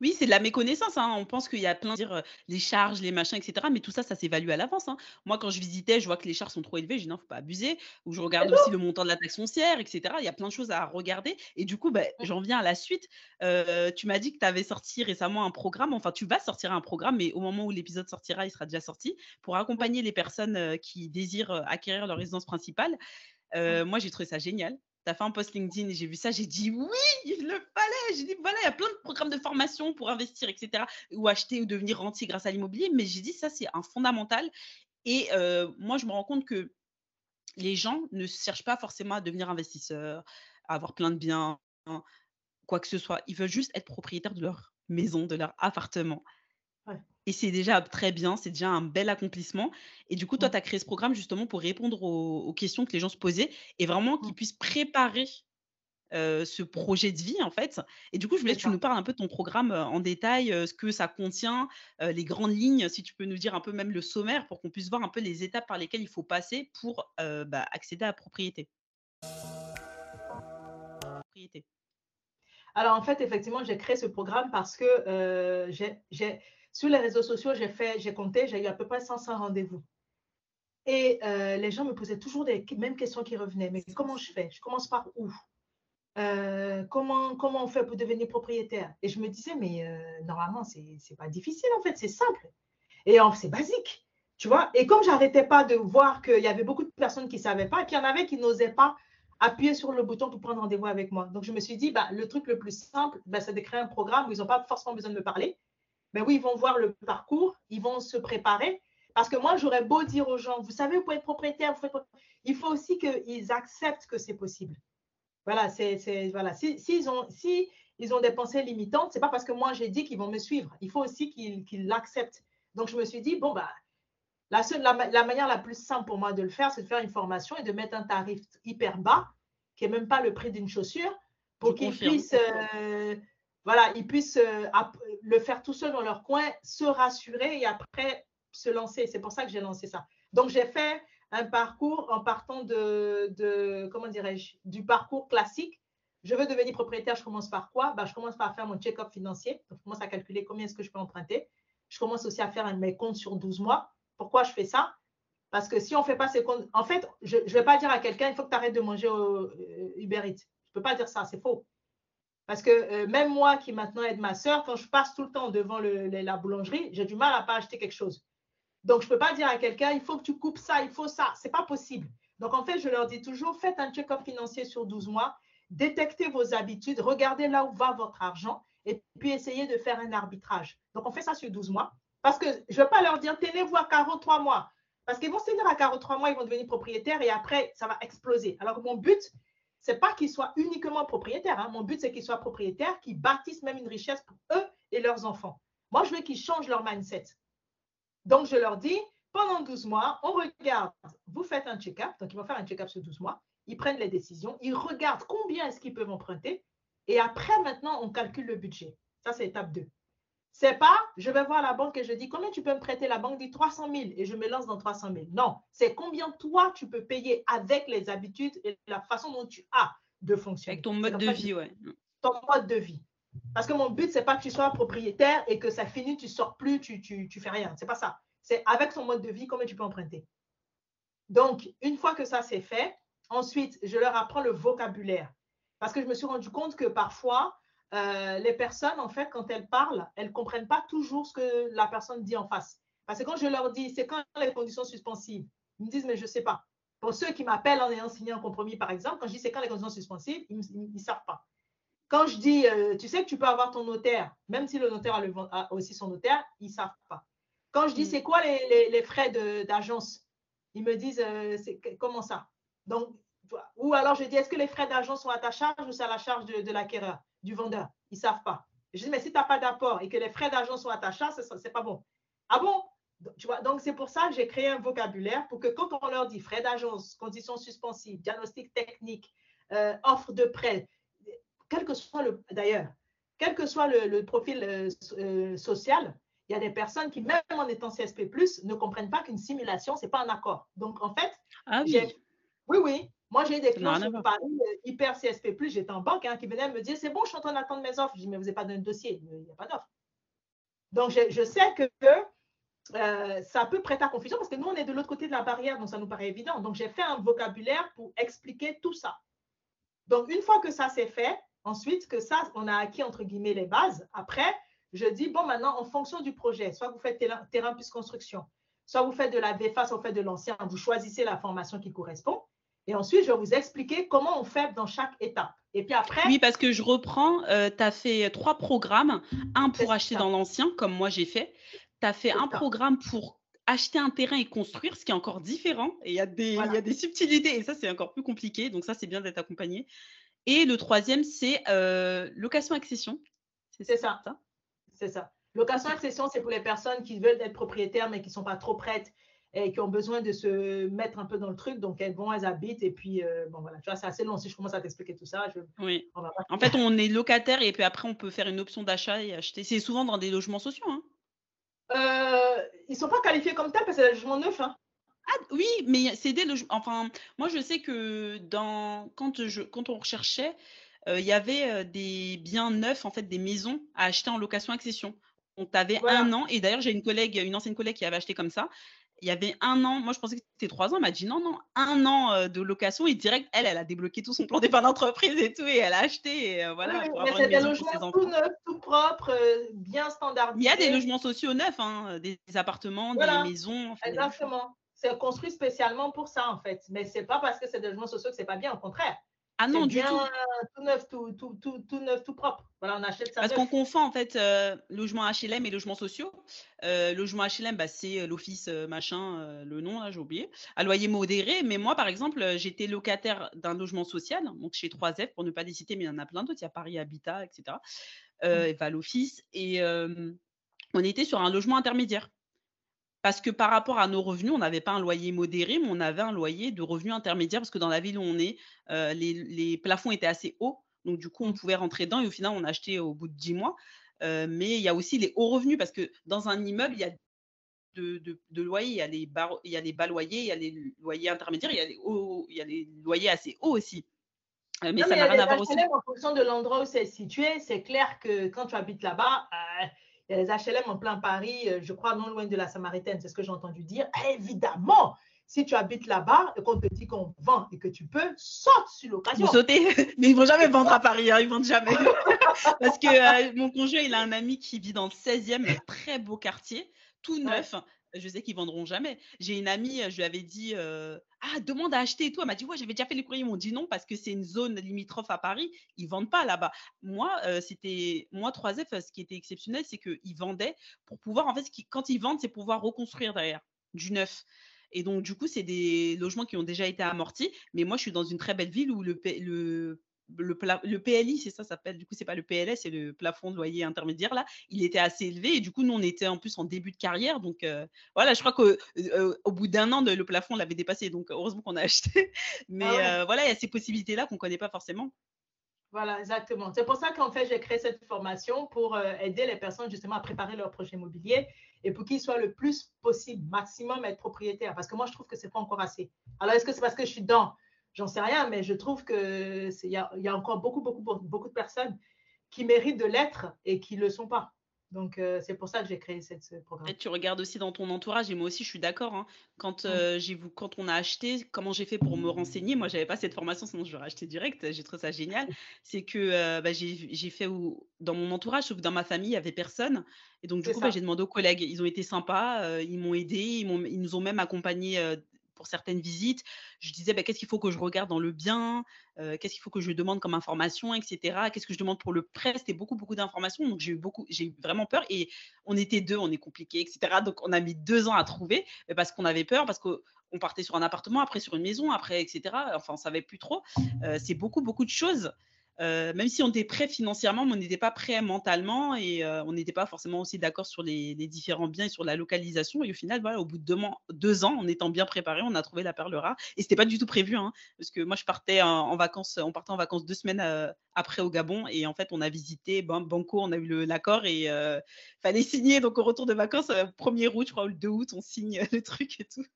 C: Oui, c'est de la méconnaissance, hein. On pense qu'il y a plein de dire, les charges, les machins etc. mais tout ça, ça s'évalue à l'avance, hein. Moi, quand je visitais, je vois que les charges sont trop élevées, je dis: «Non, faut pas abuser» ou je regarde aussi le montant de la taxe foncière etc. Il y a plein de choses à regarder et du coup, bah, j'en viens à la suite. tu m'as dit que tu avais sorti récemment un programme, enfin, tu vas sortir un programme, mais au moment où l'épisode sortira, il sera déjà sorti, pour accompagner les personnes, qui désirent, acquérir leur résidence principale. Moi, j'ai trouvé ça génial fait un post LinkedIn et j'ai vu ça, j'ai dit oui, il le fallait. J'ai dit voilà, il y a plein de programmes de formation pour investir, etc. Ou acheter ou devenir rentier grâce à l'immobilier. Mais j'ai dit ça, c'est un fondamental. Et euh, moi, je me rends compte que les gens ne cherchent pas forcément à devenir investisseurs, à avoir plein de biens, quoi que ce soit. Ils veulent juste être propriétaires de leur maison, de leur appartement. Et c'est déjà très bien, c'est déjà un bel accomplissement. Et du coup, toi, tu as créé ce programme justement pour répondre aux, questions que les gens se posaient et vraiment qu'ils puissent préparer ce projet de vie, en fait. Et du coup, je voulais que tu nous parles un peu de ton programme en détail, ce que ça contient, les grandes lignes, si tu peux nous dire un peu même le sommaire pour qu'on puisse voir un peu les étapes par lesquelles il faut passer pour bah, accéder à la propriété.
B: propriété. Alors, en fait, effectivement, j'ai créé ce programme parce que j'ai, sur les réseaux sociaux, j'ai fait, j'ai compté, j'ai eu à peu près 500 rendez-vous. Et euh, les gens me posaient toujours les mêmes questions qui revenaient. Mais comment je fais? Je commence par où? Euh, comment, comment on fait pour devenir propriétaire? Et je me disais, mais normalement, ce n'est pas difficile, en fait, c'est simple. Et c'est basique, tu vois? Et comme j'arrêtais pas de voir qu'il y avait beaucoup de personnes qui ne savaient pas, qu'il y en avait qui n'osaient pas appuyer sur le bouton pour prendre rendez-vous avec moi. Donc, je me suis dit, bah, le truc le plus simple, bah, c'est de créer un programme où ils n'ont pas forcément besoin de me parler. Mais oui, ils vont voir le parcours, ils vont se préparer. Parce que moi, j'aurais beau dire aux gens, vous savez, vous pouvez être propriétaire, vous il faut aussi qu'ils acceptent que c'est possible. Voilà, c'est, voilà. Si, ils ont, si ils ont des pensées limitantes, c'est pas parce que moi j'ai dit qu'ils vont me suivre. Il faut aussi qu'ils, l'acceptent. Donc, je me suis dit, bon, bah, la, seule, la, manière la plus simple pour moi de le faire, c'est de faire une formation et de mettre un tarif hyper bas, qui n'est même pas le prix d'une chaussure, pour qu'ils puissent, euh, voilà, ils puissent euh, le faire tout seul dans leur coin, se rassurer et après se lancer. C'est pour ça que j'ai lancé ça. Donc, j'ai fait un parcours en partant de, comment dirais-je, du parcours classique. Je veux devenir propriétaire, je commence par quoi? Bah, Je commence par faire mon check-up financier. Donc, je commence à calculer combien est-ce que je peux emprunter. Je commence aussi à faire mes comptes sur 12 mois. Pourquoi je fais ça? Parce que si on ne fait pas ces comptes, en fait, je ne vais pas dire à quelqu'un, il faut que tu arrêtes de manger au euh, Uber Eats. Je ne peux pas dire ça, c'est faux. Parce que euh, même moi qui maintenant aide ma soeur, quand je passe tout le temps devant la boulangerie, j'ai du mal à pas acheter quelque chose. Donc, je ne peux pas dire à quelqu'un, il faut que tu coupes ça, il faut ça. Ce n'est pas possible. Donc, en fait, je leur dis toujours, faites un check-up financier sur 12 mois, détectez vos habitudes, regardez là où va votre argent et puis essayez de faire un arbitrage. Donc, on fait ça sur 12 mois. Parce que je ne vais pas leur dire, tenez-vous à carreau trois mois. Parce qu'ils vont se tenir à carreau trois mois, ils vont devenir propriétaires et après, ça va exploser. Alors, mon but, ce n'est pas qu'ils soient uniquement propriétaires. Hein. Mon but, c'est qu'ils soient propriétaires, qu'ils bâtissent même une richesse pour eux et leurs enfants. Moi, je veux qu'ils changent leur mindset. Donc, je leur dis, pendant 12 mois, on regarde, vous faites un check-up, donc ils vont faire un check-up sur 12 mois, ils prennent les décisions, ils regardent combien est-ce qu'ils peuvent emprunter, et après, maintenant, on calcule le budget. Ça, c'est étape 2. C'est pas, je vais voir la banque et je dis, combien tu peux me prêter? La banque dit 300 000 et je me lance dans 300 000. Non, c'est combien toi, tu peux payer avec les habitudes et la façon dont tu as de fonctionner.
C: Avec ton mode de vie, ouais.
B: Ton mode de vie. Parce que mon but, c'est pas que tu sois propriétaire et que ça finit, tu sors plus, tu, tu, tu fais rien. C'est pas ça. C'est avec ton mode de vie, comment tu peux emprunter. Donc, une fois que ça c'est fait, ensuite, je leur apprends le vocabulaire. Parce que je me suis rendu compte que parfois, euh, les personnes, en fait, quand elles parlent, elles ne comprennent pas toujours ce que la personne dit en face. Parce que quand je leur dis, c'est quand les conditions suspensives, ils me disent, mais je ne sais pas. Pour ceux qui m'appellent en ayant signé un compromis, par exemple, quand je dis c'est quand les conditions suspensives, ils ne savent pas. Quand je dis, euh, tu sais que tu peux avoir ton notaire, même si le notaire a, aussi son notaire, ils ne savent pas. Quand je dis, mm. c'est quoi les, frais d'agence Ils me disent, euh, comment ça? Donc, Ou alors je dis, est-ce que les frais d'agence sont à ta charge ou c'est à la charge de, l'acquéreur, du vendeur Ils ne savent pas. Je dis, mais si tu n'as pas d'apport et que les frais d'agence sont charge, ce n'est pas bon. Ah bon? Tu vois, donc, c'est pour ça que j'ai créé un vocabulaire pour que quand on leur dit frais d'agence, conditions suspensives, diagnostic technique, euh, offre de prêt, quel que soit le, d'ailleurs, quel que soit le, profil euh, euh, social, il y a des personnes qui, même en étant CSP, ne comprennent pas qu'une simulation, ce n'est pas un accord. Donc, en fait,
C: ah oui.
B: oui, oui. Moi, j'ai des clients sur Paris, euh, hyper CSP, j'étais en banque, hein, qui venaient me dire c'est bon, je suis en train d'attendre mes offres. Je dis mais vous n'avez pas donné de dossier, il n'y a pas d'offre. Donc, je, sais que ça peut prêter à confusion parce que nous, on est de l'autre côté de la barrière, donc ça nous paraît évident. Donc, j'ai fait un vocabulaire pour expliquer tout ça. Donc, une fois que ça s'est fait, Ensuite, que ça, on a acquis entre guillemets les bases. Après, je dis, bon, maintenant, en fonction du projet, soit vous faites terrain, plus construction, soit vous faites de la VFA, soit vous faites de l'ancien, vous choisissez la formation qui correspond. Et ensuite, je vais vous expliquer comment on fait dans chaque étape. Et puis après.
C: Oui, parce que je reprends, euh, tu as fait trois programmes, un pour acheter dans l'ancien, comme moi j'ai fait. Tu as fait un programme pour acheter un terrain et construire, ce qui est encore différent. Et il y, a des, y a des subtilités, et ça, c'est encore plus compliqué. Donc, ça, c'est bien d'être accompagné. Et le troisième, c'est euh, location-accession.
B: C'est ça. C'est ça. Location-accession, c'est pour les personnes qui veulent être propriétaires, mais qui ne sont pas trop prêtes et qui ont besoin de se mettre un peu dans le truc. Donc, elles vont, elles habitent. Et puis, euh, bon, voilà, tu vois, c'est assez long. Si je commence à t'expliquer tout ça, je,
C: oui. En fait, on est locataire et puis après, on peut faire une option d'achat et acheter. C'est souvent dans des logements sociaux. Hein.
B: Euh, ils ne sont pas qualifiés comme tel parce que c'est des logements neufs. Hein.
C: Ah oui, mais c'est des logements. Enfin, moi, je sais que dans quand je quand on recherchait, il y avait des biens neufs, en fait, des maisons à acheter en location accession. On avait un an, et d'ailleurs, j'ai une collègue, une ancienne collègue qui avait acheté comme ça. Il y avait un an, moi je pensais que c'était trois ans, elle m'a dit non, non, un an de location et direct, elle, elle a débloqué tout son plan d'épargne d'entreprise et tout, et elle a acheté, et, voilà,
B: pour mais c'est des logements tout neufs, tout propres, bien standardisés.
C: Il y a des logements sociaux neufs, hein, des, appartements, des maisons.
B: Exactement. C'est construit spécialement pour ça, en fait. Mais c'est pas parce que c'est des logements sociaux que c'est pas bien, au contraire.
C: Ah non, du tout.
B: Tout neuf, tout, tout, tout, tout, neuf, tout propre. Voilà, on achète ça.
C: Parce qu'on confond en fait euh, logement HLM et logements sociaux. Euh, logement HLM, bah, c'est euh, l'office machin, le nom, là, j'ai oublié, à loyer modéré. Mais moi, par exemple, j'étais locataire d'un logement social, donc chez 3F, pour ne pas les citer, mais il y en a plein d'autres. Il y a Paris Habitat, etc. Euh, mmh. l'office. Et on était sur un logement intermédiaire. Parce que par rapport à nos revenus, on n'avait pas un loyer modéré, mais on avait un loyer de revenus intermédiaires parce que dans la ville où on est, euh, les, plafonds étaient assez hauts. Donc, du coup, on pouvait rentrer dedans et au final, on a acheté au bout de 10 mois. Euh, mais il y a aussi les hauts revenus parce que dans un immeuble, il y a de, loyers. Il y a, les il y a les bas loyers, il y a les loyers intermédiaires, il y a les, hauts, il y a les loyers assez hauts aussi.
B: Euh, mais ça n'a rien à voir aussi. En fonction de l'endroit où c'est situé, c'est clair que quand tu habites là-bas, il y a les HLM en plein Paris, euh, je crois non loin de la Samaritaine, c'est ce que j'ai entendu dire. Évidemment, si tu habites là-bas et qu'on te dit qu'on vend et que tu peux, saute sur l'occasion.
C: Vous sautez, mais ils ne vont jamais vendre à Paris, hein, ils ne vendent jamais. Parce que euh, mon conjoint, il a un ami qui vit dans le 16e, très beau quartier, tout neuf je sais qu'ils vendront jamais. J'ai une amie, je lui avais dit Ah, demande à acheter et tout. Elle m'a dit Ouais, j'avais déjà fait les courriers. Ils m'ont dit non parce que c'est une zone limitrophe à Paris. Ils vendent pas là-bas. Moi, c'était moi 3F. Ce qui était exceptionnel, c'est qu'ils vendaient pour pouvoir, en fait, quand ils vendent, c'est pouvoir reconstruire derrière du neuf. Et donc, du coup, c'est des logements qui ont déjà été amortis. Mais moi, je suis dans une très belle ville où le le, le, PLI, c'est ça, s'appelle. Du coup, c'est pas le PLS, c'est le plafond de loyer intermédiaire là. Il était assez élevé et du coup, nous, on était en plus en début de carrière, donc euh, voilà. Je crois qu'au euh, bout d'un an, le plafond l'avait dépassé, donc heureusement qu'on a acheté. Mais ah euh, voilà, il y a ces possibilités là qu'on connaît pas forcément.
B: Voilà, exactement. C'est pour ça qu'en fait, j'ai créé cette formation pour aider les personnes justement à préparer leur projet immobilier et pour qu'ils soient le plus possible, maximum, être propriétaires. Parce que moi, je trouve que c'est pas encore assez. Alors, est-ce que c'est parce que je suis dans J'en sais rien, mais je trouve qu'il y a, y a encore beaucoup, beaucoup, beaucoup de personnes qui méritent de l'être et qui ne le sont pas. Donc, euh, c'est pour ça que j'ai créé cette, ce programme.
C: Et tu regardes aussi dans ton entourage, et moi aussi, je suis d'accord. Hein. Quand, euh, quand on a acheté, comment j'ai fait pour me renseigner Moi, je n'avais pas cette formation, sinon je l'aurais acheté direct. J'ai trouvé ça génial. C'est que euh, bah, j'ai fait où, dans mon entourage, sauf que dans ma famille, il n'y avait personne. Et donc, du coup, bah, j'ai demandé aux collègues. Ils ont été sympas, ils m'ont aidé, ils, ils, nous ont même accompagnés pour certaines visites. Je disais, bah, qu'est-ce qu'il faut que je regarde dans le bien euh, Qu'est-ce qu'il faut que je demande comme information, etc. Qu'est-ce que je demande pour le prêt? C'était beaucoup, beaucoup d'informations. Donc, j'ai eu, beaucoup, j'ai eu vraiment peur. Et on était deux, on est compliqué, etc. Donc, on a mis deux ans à trouver parce qu'on avait peur, parce qu'on partait sur un appartement, après sur une maison, après, etc. Enfin, on savait plus trop. Euh, c'est beaucoup, beaucoup de choses. Euh, même si on était prêt financièrement, mais on n'était pas prêt mentalement et euh, on n'était pas forcément aussi d'accord sur les, différents biens et sur la localisation. Et au final, voilà, au bout de deux, ans, en étant bien préparé, on a trouvé la perle rare. Et c'était pas du tout prévu, hein, parce que moi, je partais en, vacances, on partait en vacances deux semaines euh, après au Gabon et en fait, on a visité Banco, on a eu l'accord et fallait signer. Donc, au retour de vacances, 1er août, je crois, ou le 2 août, on signe le truc et tout.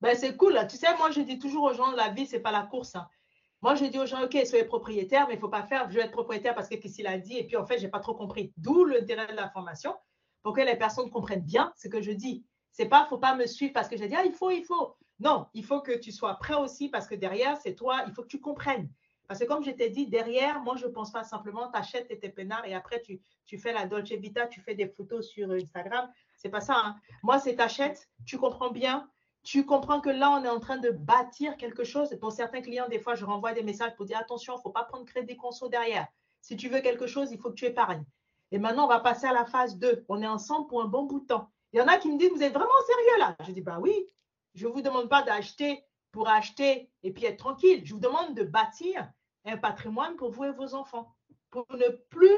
B: Ben, c'est cool. Tu sais, moi, je dis toujours aux gens, la vie, c'est pas la course. Hein. Moi, je dis aux gens, OK, soyez propriétaire, mais il ne faut pas faire, je vais être propriétaire parce que Kissi l'a dit, et puis en fait, je n'ai pas trop compris. D'où l'intérêt de la formation, pour que les personnes comprennent bien ce que je dis. C'est pas, faut pas me suivre parce que j'ai dit, ah, il faut, il faut. Non, il faut que tu sois prêt aussi parce que derrière, c'est toi, il faut que tu comprennes. Parce que comme je t'ai dit, derrière, moi, je ne pense pas simplement, tu achètes tes peinards et après, tu, tu, fais la Dolce Vita, tu fais des photos sur Instagram. C'est pas ça. Hein. Moi, c'est t'achètes, tu comprends bien, tu comprends que là, on est en train de bâtir quelque chose. Pour certains clients, des fois, je renvoie des messages pour dire attention, il ne faut pas prendre crédit conso derrière. Si tu veux quelque chose, il faut que tu épargnes. Et maintenant, on va passer à la phase 2. On est ensemble pour un bon bout de temps. Il y en a qui me disent Vous êtes vraiment sérieux là? Je dis Bah oui, je ne vous demande pas d'acheter pour acheter et puis être tranquille. Je vous demande de bâtir un patrimoine pour vous et vos enfants. Pour ne plus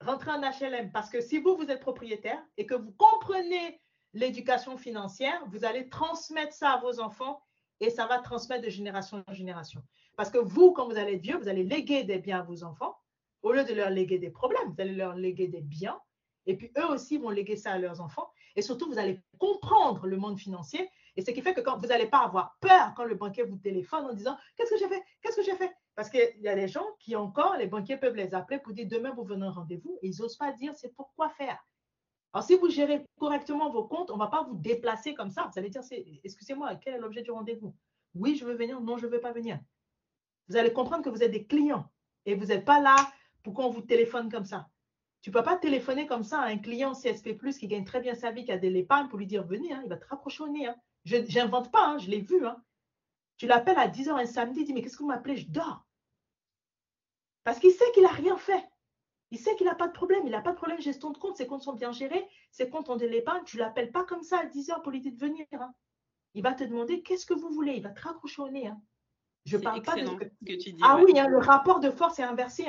B: rentrer en HLM. Parce que si vous, vous êtes propriétaire et que vous comprenez l'éducation financière, vous allez transmettre ça à vos enfants et ça va transmettre de génération en génération. Parce que vous, quand vous allez être vieux, vous allez léguer des biens à vos enfants. Au lieu de leur léguer des problèmes, vous allez leur léguer des biens. Et puis eux aussi vont léguer ça à leurs enfants. Et surtout, vous allez comprendre le monde financier. Et ce qui fait que quand vous n'allez pas avoir peur quand le banquier vous téléphone en disant Qu'est-ce que j'ai fait? Qu'est-ce que j'ai fait? Parce qu'il y a des gens qui encore, les banquiers peuvent les appeler pour dire demain vous venez un rendez-vous ils n'osent pas dire c'est pourquoi faire? Alors si vous gérez correctement vos comptes, on ne va pas vous déplacer comme ça. Vous allez dire excusez-moi, quel est l'objet du rendez-vous? Oui, je veux venir, non, je ne veux pas venir. Vous allez comprendre que vous êtes des clients et vous n'êtes pas là pour qu'on vous téléphone comme ça. Tu ne peux pas téléphoner comme ça à un client CSP, qui gagne très bien sa vie, qui a de l'épargne pour lui dire venez, hein, il va te rapprocher au nez. Hein. Je n'invente pas, hein, je l'ai vu. Tu l'appelles à 10h un samedi, il dit mais qu'est-ce que vous m'appelez? Je dors. Parce qu'il sait qu'il n'a rien fait. Il sait qu'il n'a pas de problème. Il n'a pas de problème de gestion de compte. Ses comptes sont bien gérés. Ses comptes ont de l'épargne. Tu ne l'appelles pas comme ça à 10 heures pour lui dire de venir. Hein. Il va te demander qu'est-ce que vous voulez? Il va te raccrocher au nez. Hein. Je parle pas de ce que, tu dis. Ah oui, hein, le rapport de force est inversé.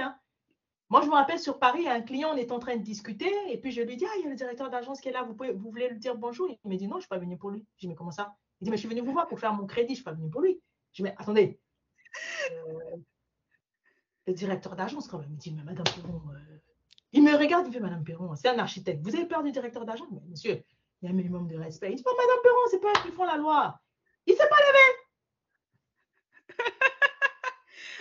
B: Moi, je me rappelle sur Paris, un client, on est en train de discuter. Et puis, je lui dis Ah, il y a le directeur d'agence qui est là. Vous, pouvez, vous voulez lui dire bonjour? Il me dit Non, je ne suis pas venu pour lui. Je dis Mais comment ça? Il dit Mais je suis venu vous voir pour faire mon crédit. Je ne suis pas venu pour lui. Je dis Mais attendez. Euh, le directeur d'agence, quand même, il dit, mais Madame Perron, euh, il me regarde, il fait, Madame Perron, c'est un architecte. Vous avez peur du directeur d'agence? Mais monsieur, il y a un minimum de respect. Il dit, Madame Perron, c'est pas eux qui font la loi. Il ne s'est pas
C: levé.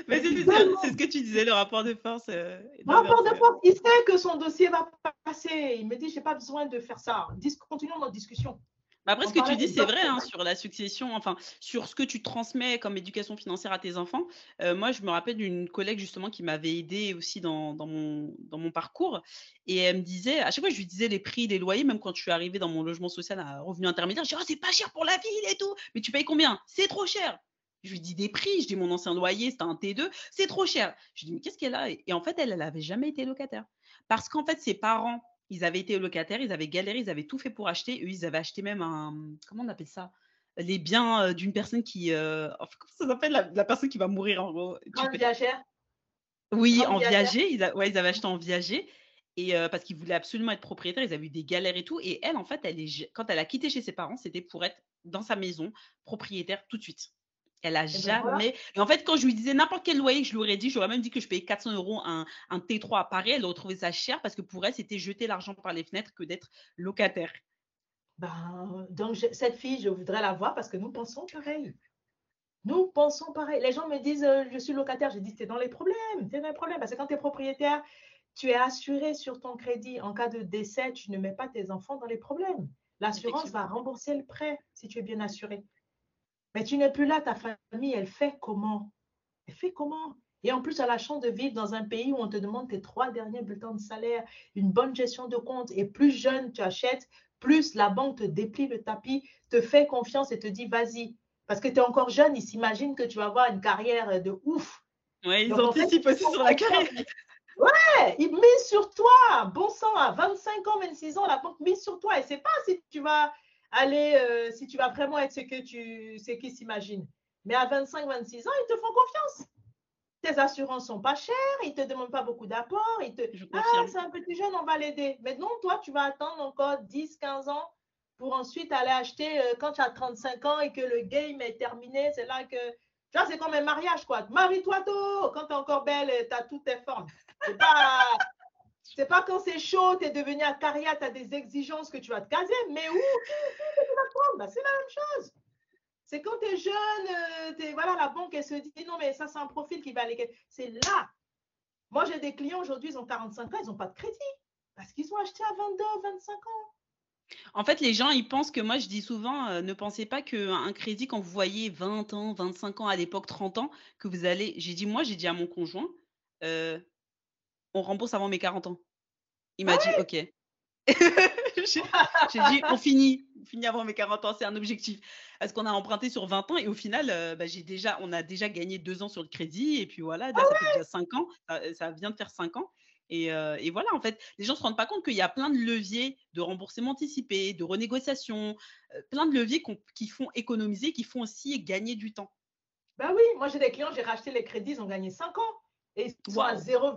C: Mais c'est ce que tu disais, le rapport de force. Euh,
B: le rapport de force, il sait que son dossier va passer. Il me dit, je n'ai pas besoin de faire ça. Continuons notre discussion.
C: Après, ce que tu dis, c'est vrai hein, sur la succession, enfin, sur ce que tu transmets comme éducation financière à tes enfants. Euh, moi, je me rappelle d'une collègue justement qui m'avait aidé aussi dans, mon, dans mon parcours. Et elle me disait, à chaque fois, je lui disais les prix des loyers, même quand je suis arrivée dans mon logement social à revenu intermédiaire, je dis, oh, c'est pas cher pour la ville et tout. Mais tu payes combien? C'est trop cher. Je lui dis des prix, je dis mon ancien loyer, c'était un T2, c'est trop cher. Je lui dis, mais qu'est-ce qu'elle a? Et en fait, elle, elle n'avait jamais été locataire. Parce qu'en fait, ses parents ils avaient été locataires, ils avaient galéré, ils avaient tout fait pour acheter. Eux, ils avaient acheté même un. Comment on appelle ça? Les biens euh, d'une personne qui. Euh, comment ça s'appelle? La, personne qui va mourir en gros
B: En viagère
C: Oui, en viager. Ils, ouais, ils avaient acheté en viager. Et euh, parce qu'ils voulaient absolument être propriétaires, ils avaient eu des galères et tout. Et elle, en fait, elle est, quand elle a quitté chez ses parents, c'était pour être dans sa maison, propriétaire tout de suite. Elle a ben jamais. Et en fait, quand je lui disais n'importe quel loyer, je lui aurais dit, j'aurais même dit que je payais 400 euros un, un T3 à Paris. Elle aurait trouvé ça cher parce que pour elle, c'était jeter l'argent par les fenêtres que d'être locataire.
B: Ben, donc, cette fille, je voudrais la voir parce que nous pensons pareil. Nous pensons pareil. Les gens me disent, euh, je suis locataire. J'ai dit, es dans les problèmes. es dans les problèmes. Parce que quand tu es propriétaire, tu es assuré sur ton crédit. En cas de décès, tu ne mets pas tes enfants dans les problèmes. L'assurance va rembourser le prêt si tu es bien assuré. Mais tu n'es plus là, ta famille, elle fait comment? Elle fait comment? Et en plus, tu as la chance de vivre dans un pays où on te demande tes trois derniers bulletins de salaire, une bonne gestion de compte. Et plus jeune tu achètes, plus la banque te déplie le tapis, te fait confiance et te dit vas-y. Parce que tu es encore jeune, ils s'imaginent que tu vas avoir une carrière de ouf.
C: Oui, ils anticipent aussi sur la carrière.
B: Ouais, ils misent sur toi. Bon sang, à 25 ans, 26 ans, la banque mise sur toi. Et c'est pas si tu vas aller, euh, si tu vas vraiment être ce que tu, ce qu'ils s'imaginent. Mais à 25, 26 ans, ils te font confiance. Tes assurances sont pas chères, ils te demandent pas beaucoup d'apports, ils te ah, c'est un petit jeune, on va l'aider. Mais non, toi, tu vas attendre encore 10, 15 ans pour ensuite aller acheter euh, quand tu as 35 ans et que le game est terminé, c'est là que tu vois, c'est comme un mariage, quoi. Marie-toi tôt. Quand tu es encore belle, tu as toutes tes formes. C'est pas, c'est pas quand c'est chaud, tu es devenu carrière, tu as des exigences que tu vas te caser, mais où, bah, C'est la même chose. C'est quand tu es jeune, euh, voilà, la banque, elle se dit non, mais ça, c'est un profil qui va aller. C'est là. Moi, j'ai des clients aujourd'hui, ils ont 45 ans, ils n'ont pas de crédit parce qu'ils ont acheté à 22, 25 ans.
C: En fait, les gens, ils pensent que moi, je dis souvent, euh, ne pensez pas qu'un crédit, quand vous voyez 20 ans, 25 ans, à l'époque 30 ans, que vous allez. J'ai dit, moi, j'ai dit à mon conjoint, euh, on rembourse avant mes 40 ans. Il m'a ah dit, OK. j'ai dit, on finit, on finit avant mes 40 ans, c'est un objectif. Parce qu'on a emprunté sur 20 ans et au final, euh, bah, j'ai déjà, on a déjà gagné deux ans sur le crédit et puis voilà, ah ça fait déjà 5 ans, ça, vient de faire 5 ans. Euh, et, voilà, en fait, les gens ne se rendent pas compte qu'il y a plein de leviers de remboursement anticipé, de renégociation, euh, plein de leviers qui font économiser, qui font aussi gagner du temps.
B: Ben oui, moi j'ai des clients, j'ai racheté les crédits, ils ont gagné 5 ans et sont à 0,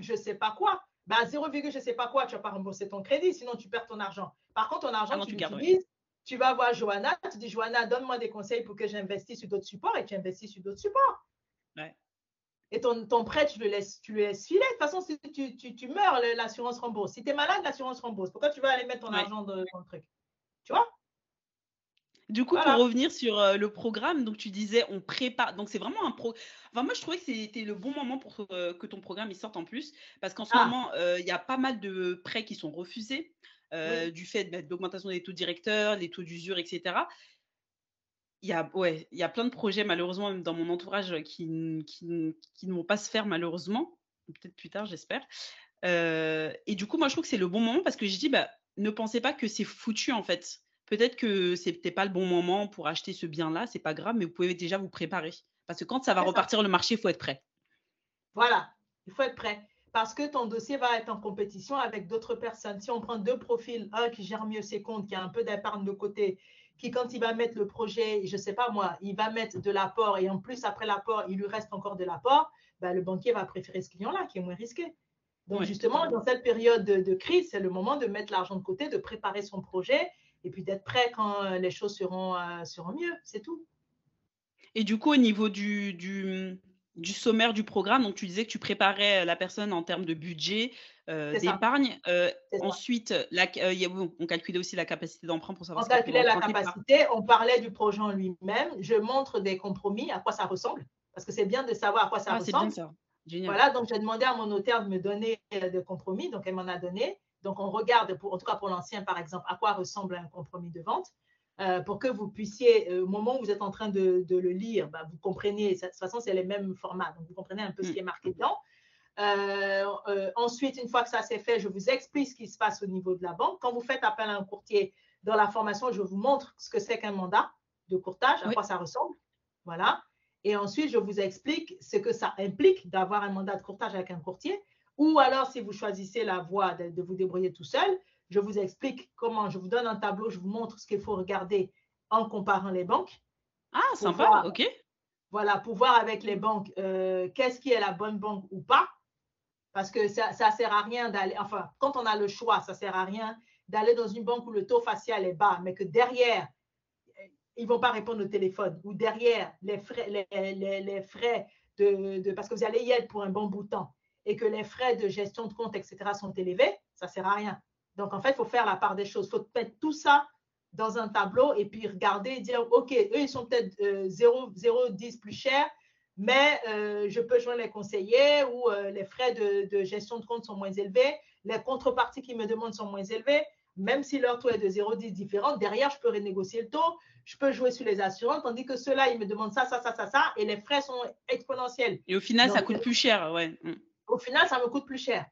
B: je sais pas quoi, bah 0, je sais pas quoi, tu vas pas rembourser ton crédit, sinon tu perds ton argent. Par contre, ton argent, ah tu, l'utilises, tu vas voir Johanna, tu dis Johanna, donne-moi des conseils pour que j'investisse sur d'autres supports et tu investis sur d'autres supports. Et ton, ton, prêt, tu le, laisses, tu le laisses filer. De toute façon, si tu, tu, tu meurs, l'assurance rembourse. Si tu es malade, l'assurance rembourse. Pourquoi tu vas aller mettre ton argent dans, le truc? Tu vois?
C: Du coup, pour revenir sur le programme, donc tu disais on prépare. Donc c'est vraiment un pro. Enfin, moi, je trouvais que c'était le bon moment pour que ton programme il sorte en plus, parce qu'en ce ah. moment, il y a pas mal de prêts qui sont refusés du fait bah, de l'augmentation des taux directeurs, les taux d'usure, etc. Il y, a, ouais, il y a plein de projets, malheureusement, même dans mon entourage, qui, qui, qui ne vont pas se faire, malheureusement. Peut-être plus tard, j'espère. et du coup, moi, je trouve que c'est le bon moment parce que je dis, bah, ne pensez pas que c'est foutu, en fait peut-être que ce n'était pas le bon moment pour acheter ce bien-là, c'est pas grave, mais vous pouvez déjà vous préparer. Parce que quand ça va repartir le marché, il faut être prêt.
B: Voilà, il faut être prêt. Parce que ton dossier va être en compétition avec d'autres personnes. Si on prend deux profils, un qui gère mieux ses comptes, qui a un peu d'épargne de côté, qui quand il va mettre le projet, je ne sais pas moi, il va mettre de l'apport et en plus après l'apport, il lui reste encore de l'apport, ben, le banquier va préférer ce client-là qui est moins risqué. Donc justement, dans cette période de crise, c'est le moment de mettre l'argent de côté, de préparer son projet et puis d'être prêt quand euh, les choses seront, euh, seront mieux, c'est tout.
C: Et du coup, au niveau du, du, du, sommaire du programme, donc tu disais que tu préparais la personne en termes de budget, euh, d'épargne. ensuite, la, on calculait aussi la capacité d'emprunt pour savoir.
B: On calculait la capacité, on parlait du projet en lui-même. Je montre des compromis, à quoi ça ressemble, parce que c'est bien de savoir à quoi ça ah, ressemble. Bien ça. Génial. Voilà, donc j'ai demandé à mon notaire de me donner des compromis, donc elle m'en a donné. Donc, on regarde, pour, en tout cas pour l'ancien, par exemple, à quoi ressemble un compromis de vente. Euh, pour que vous puissiez, euh, au moment où vous êtes en train de, le lire, bah, vous compreniez, de toute façon, c'est les mêmes formats, donc vous comprenez un peu ce qui est marqué dedans. Euh, ensuite, une fois que ça s'est fait, je vous explique ce qui se passe au niveau de la banque. Quand vous faites appel à un courtier, dans la formation, je vous montre ce que c'est qu'un mandat de courtage, à quoi ça ressemble. Voilà. Et ensuite, je vous explique ce que ça implique d'avoir un mandat de courtage avec un courtier. Ou alors, si vous choisissez la voie de, vous débrouiller tout seul, je vous explique comment, je vous donne un tableau, je vous montre ce qu'il faut regarder en comparant les banques.
C: Ah, sympa, ok.
B: Voilà, pour voir avec les banques euh, qu'est-ce qui est la bonne banque ou pas. Parce que ça ne sert à rien d'aller, enfin, quand on a le choix, ça ne sert à rien d'aller dans une banque où le taux facial est bas, mais que derrière, ils ne vont pas répondre au téléphone, ou derrière, les frais, les, frais de, de, parce que vous allez y être pour un bon bout de temps et que les frais de gestion de compte, etc., sont élevés, ça ne sert à rien. Donc, en fait, il faut faire la part des choses. Il faut mettre tout ça dans un tableau et puis regarder et dire, OK, eux, ils sont peut-être 0,10 euh, plus chers, mais euh, je peux joindre les conseillers ou euh, les frais de, gestion de compte sont moins élevés, les contreparties qu'ils me demandent sont moins élevées, même si leur taux est de 0,10 différent, derrière, je peux renégocier le taux, je peux jouer sur les assurances, tandis que ceux-là, ils me demandent ça, ça, ça, ça, ça, et les frais sont exponentiels.
C: Et au final, ça coûte plus cher, ouais.
B: Au final, ça me coûte plus cher.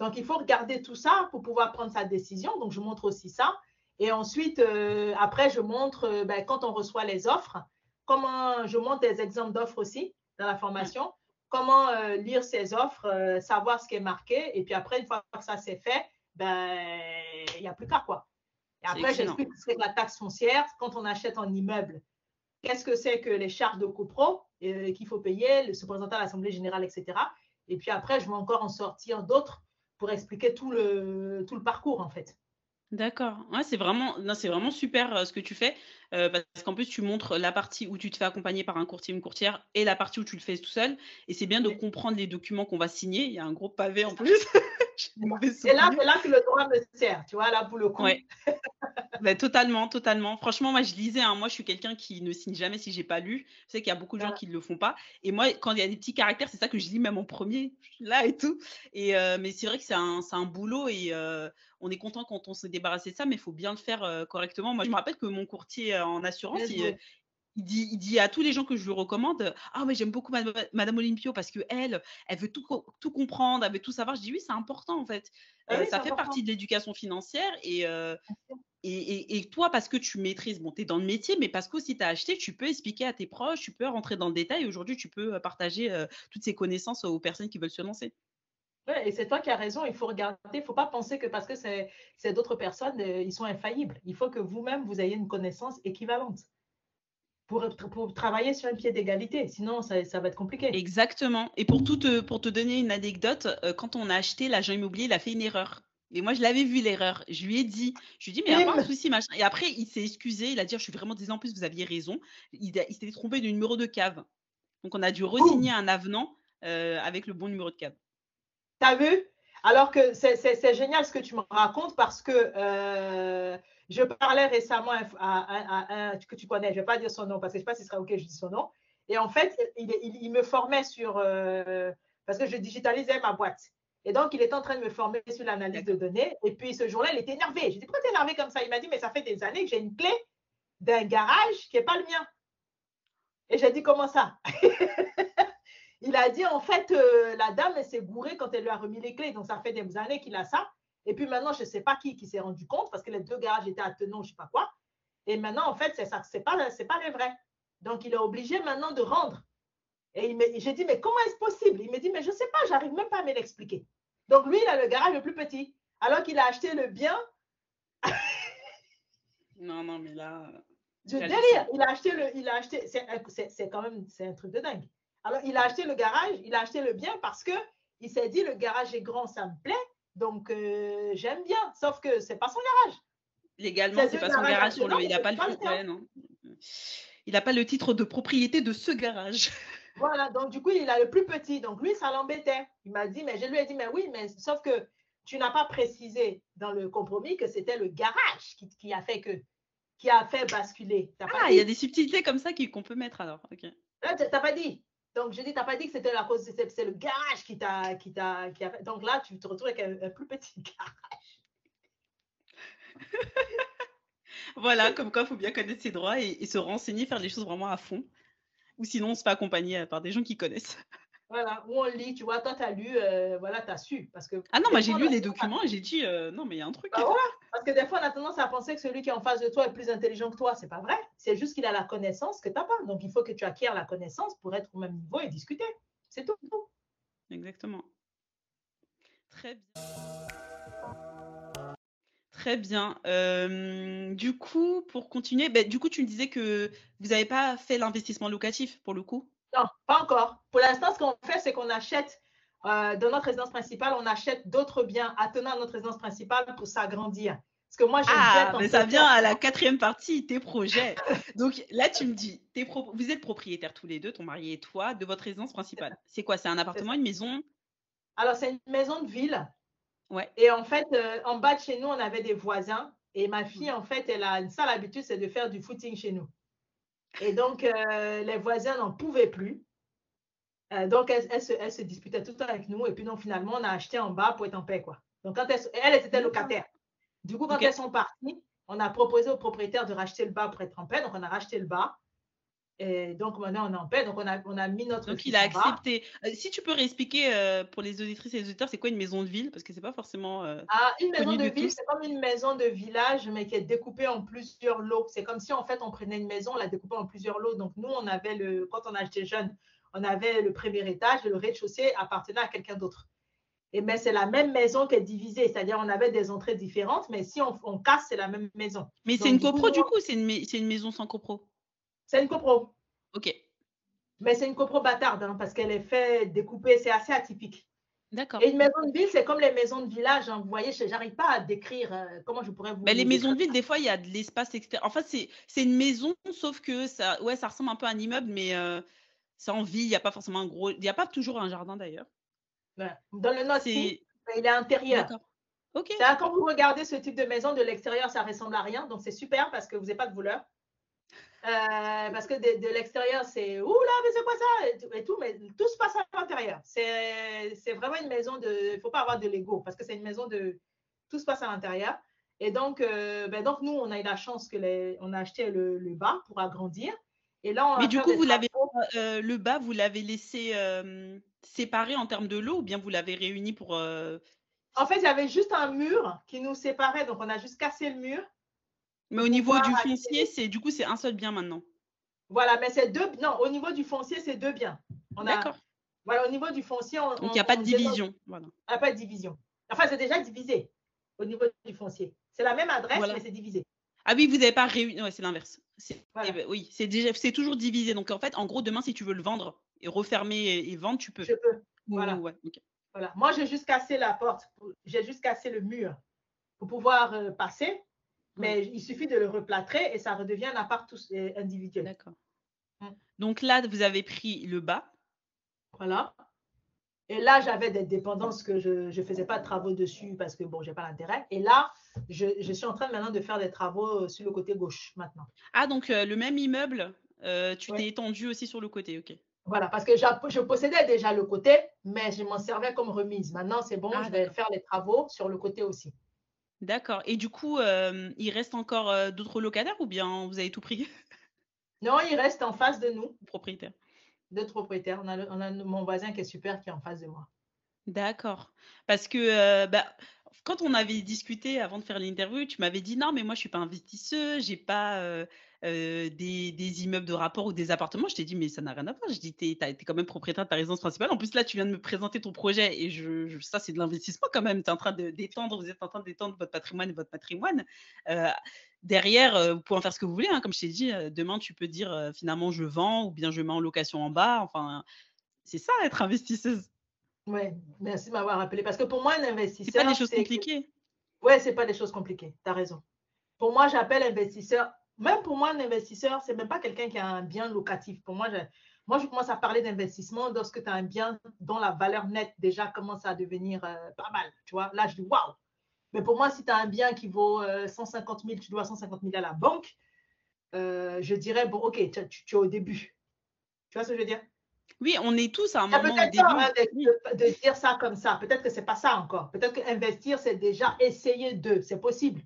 B: Donc, il faut regarder tout ça pour pouvoir prendre sa décision. Donc, je montre aussi ça. Et ensuite, euh, après, je montre, euh, ben, quand on reçoit les offres, comment je montre des exemples d'offres aussi dans la formation, comment euh, lire ces offres, savoir ce qui est marqué. Et puis après, une fois que ça c'est fait, ben, il n'y a plus qu'à quoi. Et après, j'explique ce que la taxe foncière quand on achète en immeuble. Qu'est-ce que c'est que les charges de copro qu'il faut payer, se présenter à l'Assemblée générale, etc. Et puis après, je vais encore en sortir d'autres pour expliquer tout le, tout le parcours, en fait.
C: D'accord. Ouais, c'est vraiment, c'est vraiment super euh, ce que tu fais euh, parce qu'en plus tu montres la partie où tu te fais accompagner par un courtier, une courtière et la partie où tu le fais tout seul. Et c'est bien de comprendre les documents qu'on va signer. Il y a un gros pavé en plus.
B: c'est là, là que le droit me sert, tu vois, là pour le coup.
C: Bah, totalement, totalement. Franchement, moi je lisais. Hein. moi, je suis quelqu'un qui ne signe jamais si j'ai pas lu. Je sais qu'il y a beaucoup de gens qui ne le font pas. Et moi, quand il y a des petits caractères, c'est ça que je lis même en premier, là et tout. Et euh, mais c'est vrai que c'est un, un, boulot et on est content quand on s'est débarrassé de ça, mais il faut bien le faire correctement. Moi, je me rappelle que mon courtier en assurance, il, dit, il, dit, à tous les gens que je lui recommande Ah, mais j'aime beaucoup Madame, Olympio parce qu'elle, elle veut tout, tout, comprendre, elle veut tout savoir. Je dis Oui, c'est important en fait. Ah ça fait partie de l'éducation financière et, et, et, toi, parce que tu maîtrises, bon, tu es dans le métier, mais parce que si tu as acheté, tu peux expliquer à tes proches, tu peux rentrer dans le détail. Aujourd'hui, tu peux partager toutes ces connaissances aux personnes qui veulent se lancer.
B: Oui, et c'est toi qui as raison. Il faut regarder. Il ne faut pas penser que parce que c'est d'autres personnes, euh, ils sont infaillibles. Il faut que vous-même, vous ayez une connaissance équivalente pour, pour travailler sur un pied d'égalité. Sinon, ça, va être compliqué.
C: Exactement. Et pour, te, pour te donner une anecdote, euh, quand on a acheté, l'agent immobilier, il a fait une erreur. Et moi, je l'avais vu l'erreur. Je lui ai dit, je lui ai dit, mais il n'y a pas de souci, machin. Et après, il s'est excusé. Il a dit, je suis vraiment désolé. En plus, vous aviez raison. Il, il s'était trompé de numéro de cave. Donc, on a dû resigner un avenant euh, avec le bon numéro de cave.
B: T'as vu? Alors que c'est génial ce que tu me racontes parce que euh, je parlais récemment à, un que tu connais, je ne vais pas dire son nom parce que je ne sais pas si ce sera OK, je dis son nom. Et en fait, il, me formait sur, euh, parce que je digitalisais ma boîte. Et donc, il était en train de me former sur l'analyse de données. Et puis, ce jour-là, il était énervé. J'ai dit, pourquoi tu es énervé comme ça? Il m'a dit, mais ça fait des années que j'ai une clé d'un garage qui n'est pas le mien. Et j'ai dit, comment ça? Il a dit, en fait, euh, la dame, elle s'est gourée quand elle lui a remis les clés. Donc, ça fait des années qu'il a ça. Et puis maintenant, je ne sais pas qui, qui s'est rendu compte parce que les deux garages étaient attenants, je ne sais pas quoi. Et maintenant, en fait, ce n'est pas, pas les vrais. Donc, il est obligé maintenant de rendre. Et j'ai dit, mais comment est-ce possible? Il me dit, mais je ne sais pas, j'arrive même pas à me l'expliquer. Donc, lui, il a le garage le plus petit, alors qu'il a acheté le bien.
C: non, non, mais là.
B: Je délire. Il a acheté le. Il a acheté. C'est quand même. C'est un truc de dingue. Alors, il a acheté le garage, il a acheté le bien parce que il s'est dit, le garage est grand, ça me plaît. Donc, euh, j'aime bien. Sauf que ce n'est pas son garage.
C: Légalement, c'est pas son garage. il n'a pas, le, Il n'a pas le titre de propriété de ce garage.
B: Voilà, donc du coup, il a le plus petit. Donc lui, ça l'embêtait. Il m'a dit, mais je lui ai dit, mais oui, mais sauf que tu n'as pas précisé dans le compromis que c'était le garage qui, a fait que qui a fait basculer.
C: ah, il y a des subtilités comme ça qu'on peut mettre alors. Ok.
B: Là, tu n'as pas dit. Donc, je dis, tu n'as pas dit que c'était la cause, c'est le garage qui t'a qui t'a. Donc là, tu te retrouves avec un, plus petit garage.
C: voilà, comme quoi, il faut bien connaître ses droits et, se renseigner, faire les choses vraiment à fond. Ou sinon, on se fait accompagner par des gens qui connaissent.
B: Voilà, où on lit, tu vois, toi, tu as lu, euh, voilà, tu as su. Parce que
C: ah non, moi, j'ai lu les documents et j'ai dit, euh, non, mais il y a un truc.
B: Bah voilà, parce que des fois, on a tendance à penser que celui qui est en face de toi est plus intelligent que toi. C'est pas vrai. C'est juste qu'il a la connaissance que tu n'as pas. Donc, il faut que tu acquières la connaissance pour être au même niveau et discuter. C'est tout.
C: Exactement. Très bien. Très bien. Euh, du coup, pour continuer, ben, du coup, tu me disais que vous n'avez pas fait l'investissement locatif pour le coup?
B: Non, pas encore. Pour l'instant, ce qu'on fait, c'est qu'on achète euh, dans notre résidence principale, on achète d'autres biens attenant à notre résidence principale pour s'agrandir. Parce que moi,
C: j'ai Ah, mais ça vient à la quatrième partie, tes projets. Donc là, tu me dis, vous êtes propriétaires tous les deux, ton mari et toi, de votre résidence principale. C'est quoi C'est un appartement, une maison?
B: Alors, c'est une maison de ville.
C: Ouais.
B: Et en fait, euh, en bas de chez nous, on avait des voisins. Et ma fille, en fait, elle a une sale habitude, c'est de faire du footing chez nous. Et donc, euh, les voisins n'en pouvaient plus. Euh, donc, elle, se, disputait tout le temps avec nous. Et puis, non, finalement, on a acheté en bas pour être en paix, quoi. Donc, quand elle, elle était locataire. Du coup, quand elles sont parties, on a proposé au propriétaire de racheter le bas pour être en paix. Donc, on a racheté le bas. Et donc, maintenant, on est en paix. Donc, on a, on a mis notre.
C: Donc, il a accepté. Euh, si tu peux réexpliquer euh, pour les auditrices et les auditeurs, c'est quoi une maison de ville? Parce que c'est pas forcément. Euh,
B: ah, une maison de, ville, c'est comme une maison de village, mais qui est découpée en plusieurs lots. C'est comme si, en fait, on prenait une maison, on la découpait en plusieurs lots. Donc, nous, on avait le. Quand on a acheté jeune, on avait le premier étage et le rez-de-chaussée appartenait à quelqu'un d'autre. Et mais c'est la même maison qui est divisée, c'est-à-dire on avait des entrées différentes, mais si on, casse, c'est la même maison.
C: Mais c'est une copro du coup, c'est une, une, maison sans copro?
B: C'est une copro.
C: Ok.
B: Mais c'est une copro bâtarde hein, parce qu'elle est faite découper, c'est assez atypique.
C: D'accord.
B: Et une maison de ville, c'est comme les maisons de village. Hein. Vous voyez, je n'arrive pas à décrire euh, comment je pourrais vous.
C: Mais les maisons de ville, des fois, il y a de l'espace extérieur. En fait, c'est une maison, sauf que ça, ouais, ça ressemble un peu à un immeuble, mais euh, ça en vie. Il n'y a pas forcément un gros. Il n'y a pas toujours un jardin d'ailleurs.
B: Dans le nord, il est intérieur.
C: Ok.
B: Quand vous regardez ce type de maison de l'extérieur, ça ressemble à rien. Donc, c'est super parce que vous n'avez pas de voleur. Euh, parce que de, l'extérieur, c'est ouh là, mais c'est quoi ça et tout, mais tout se passe à l'intérieur. C'est vraiment une maison de. Il ne faut pas avoir de Lego parce que c'est une maison de. Tout se passe à l'intérieur. Et donc, euh, ben donc, nous, on a eu la chance que les, on a acheté le, le bas pour agrandir. Et là,
C: mais du coup, vous l'avez euh, le bas, vous l'avez laissé séparé en termes de l'eau ou bien vous l'avez réuni pour.
B: En fait, il y avait juste un mur qui nous séparait, donc on a juste cassé le mur.
C: Mais au niveau du foncier, c'est du coup c'est un seul bien maintenant.
B: Voilà, mais c'est deux. Non, au niveau du foncier, c'est deux biens.
C: D'accord.
B: Voilà, au niveau du foncier, on,
C: donc il n'y a pas de division. Voilà.
B: Il n'y a pas de division. Enfin, c'est déjà divisé au niveau du foncier. C'est la même adresse, mais c'est divisé.
C: Ah oui, vous n'avez pas réuni. Ouais, c'est l'inverse. Oui, c'est déjà, c'est toujours divisé. Donc en fait, en gros, demain, si tu veux le vendre, et refermer et, vendre, tu peux.
B: Je peux. Voilà. voilà. Moi, j'ai juste cassé la porte, j'ai juste cassé le mur pour pouvoir euh, passer, mais il suffit de le replâtrer et ça redevient un appart euh, individuel.
C: D'accord. Mm. Donc là, vous avez pris le bas.
B: Voilà. Et là, j'avais des dépendances que je ne faisais pas de travaux dessus parce que bon, j'ai pas l'intérêt. Et là, je, je, suis en train maintenant de faire des travaux sur le côté gauche maintenant.
C: Ah, donc euh, le même immeuble, euh, tu t'es étendu aussi sur le côté, ok.
B: Voilà, parce que je possédais déjà le côté, mais je m'en servais comme remise. Maintenant, c'est bon, ah, je vais faire les travaux sur le côté aussi.
C: D'accord. Et du coup, euh, il reste encore d'autres locataires ou bien vous avez tout pris?
B: Non, il reste en face de nous.
C: Propriétaire
B: d'autres propriétaires. On a, on a, mon voisin qui est super qui est en face de moi.
C: D'accord. Parce que euh, bah, quand on avait discuté avant de faire l'interview, tu m'avais dit non, mais moi je suis pas investisseuse, j'ai pas euh, euh, des, des, immeubles de rapport ou des appartements. Je t'ai dit mais ça n'a rien à voir. Je dis tu es, quand même propriétaire de ta résidence principale. En plus là tu viens de me présenter ton projet et je, ça c'est de l'investissement quand même. Tu es en train d'étendre, vous êtes en train d'étendre votre patrimoine et votre patrimoine derrière, euh, vous pouvez en faire ce que vous voulez. Hein. Comme je t'ai dit, euh, demain, tu peux dire euh, finalement je vends ou bien je mets en location en bas. Enfin, c'est ça être investisseuse.
B: Oui, merci de m'avoir rappelé. Parce que pour moi, un investisseur.
C: C'est pas des choses compliquées.
B: Oui, c'est pas des choses compliquées. Tu as raison. Pour moi, j'appelle investisseur. Même pour moi, un investisseur, c'est même pas quelqu'un qui a un bien locatif. Pour moi, je, moi, je commence à parler d'investissement lorsque tu as un bien dont la valeur nette déjà commence à devenir pas mal. Tu vois, là, je dis waouh, mais pour moi, si tu as un bien qui vaut 150 euh, 000, tu dois 150 000 à la banque, euh, je dirais, bon, ok, tu, es au début. Tu vois ce que je veux dire?
C: Oui, on est tous à un moment
B: au début. Hein, de, de, dire ça comme ça. Peut-être que ce n'est pas ça encore. Peut-être qu'investir, c'est déjà essayer de. C'est possible.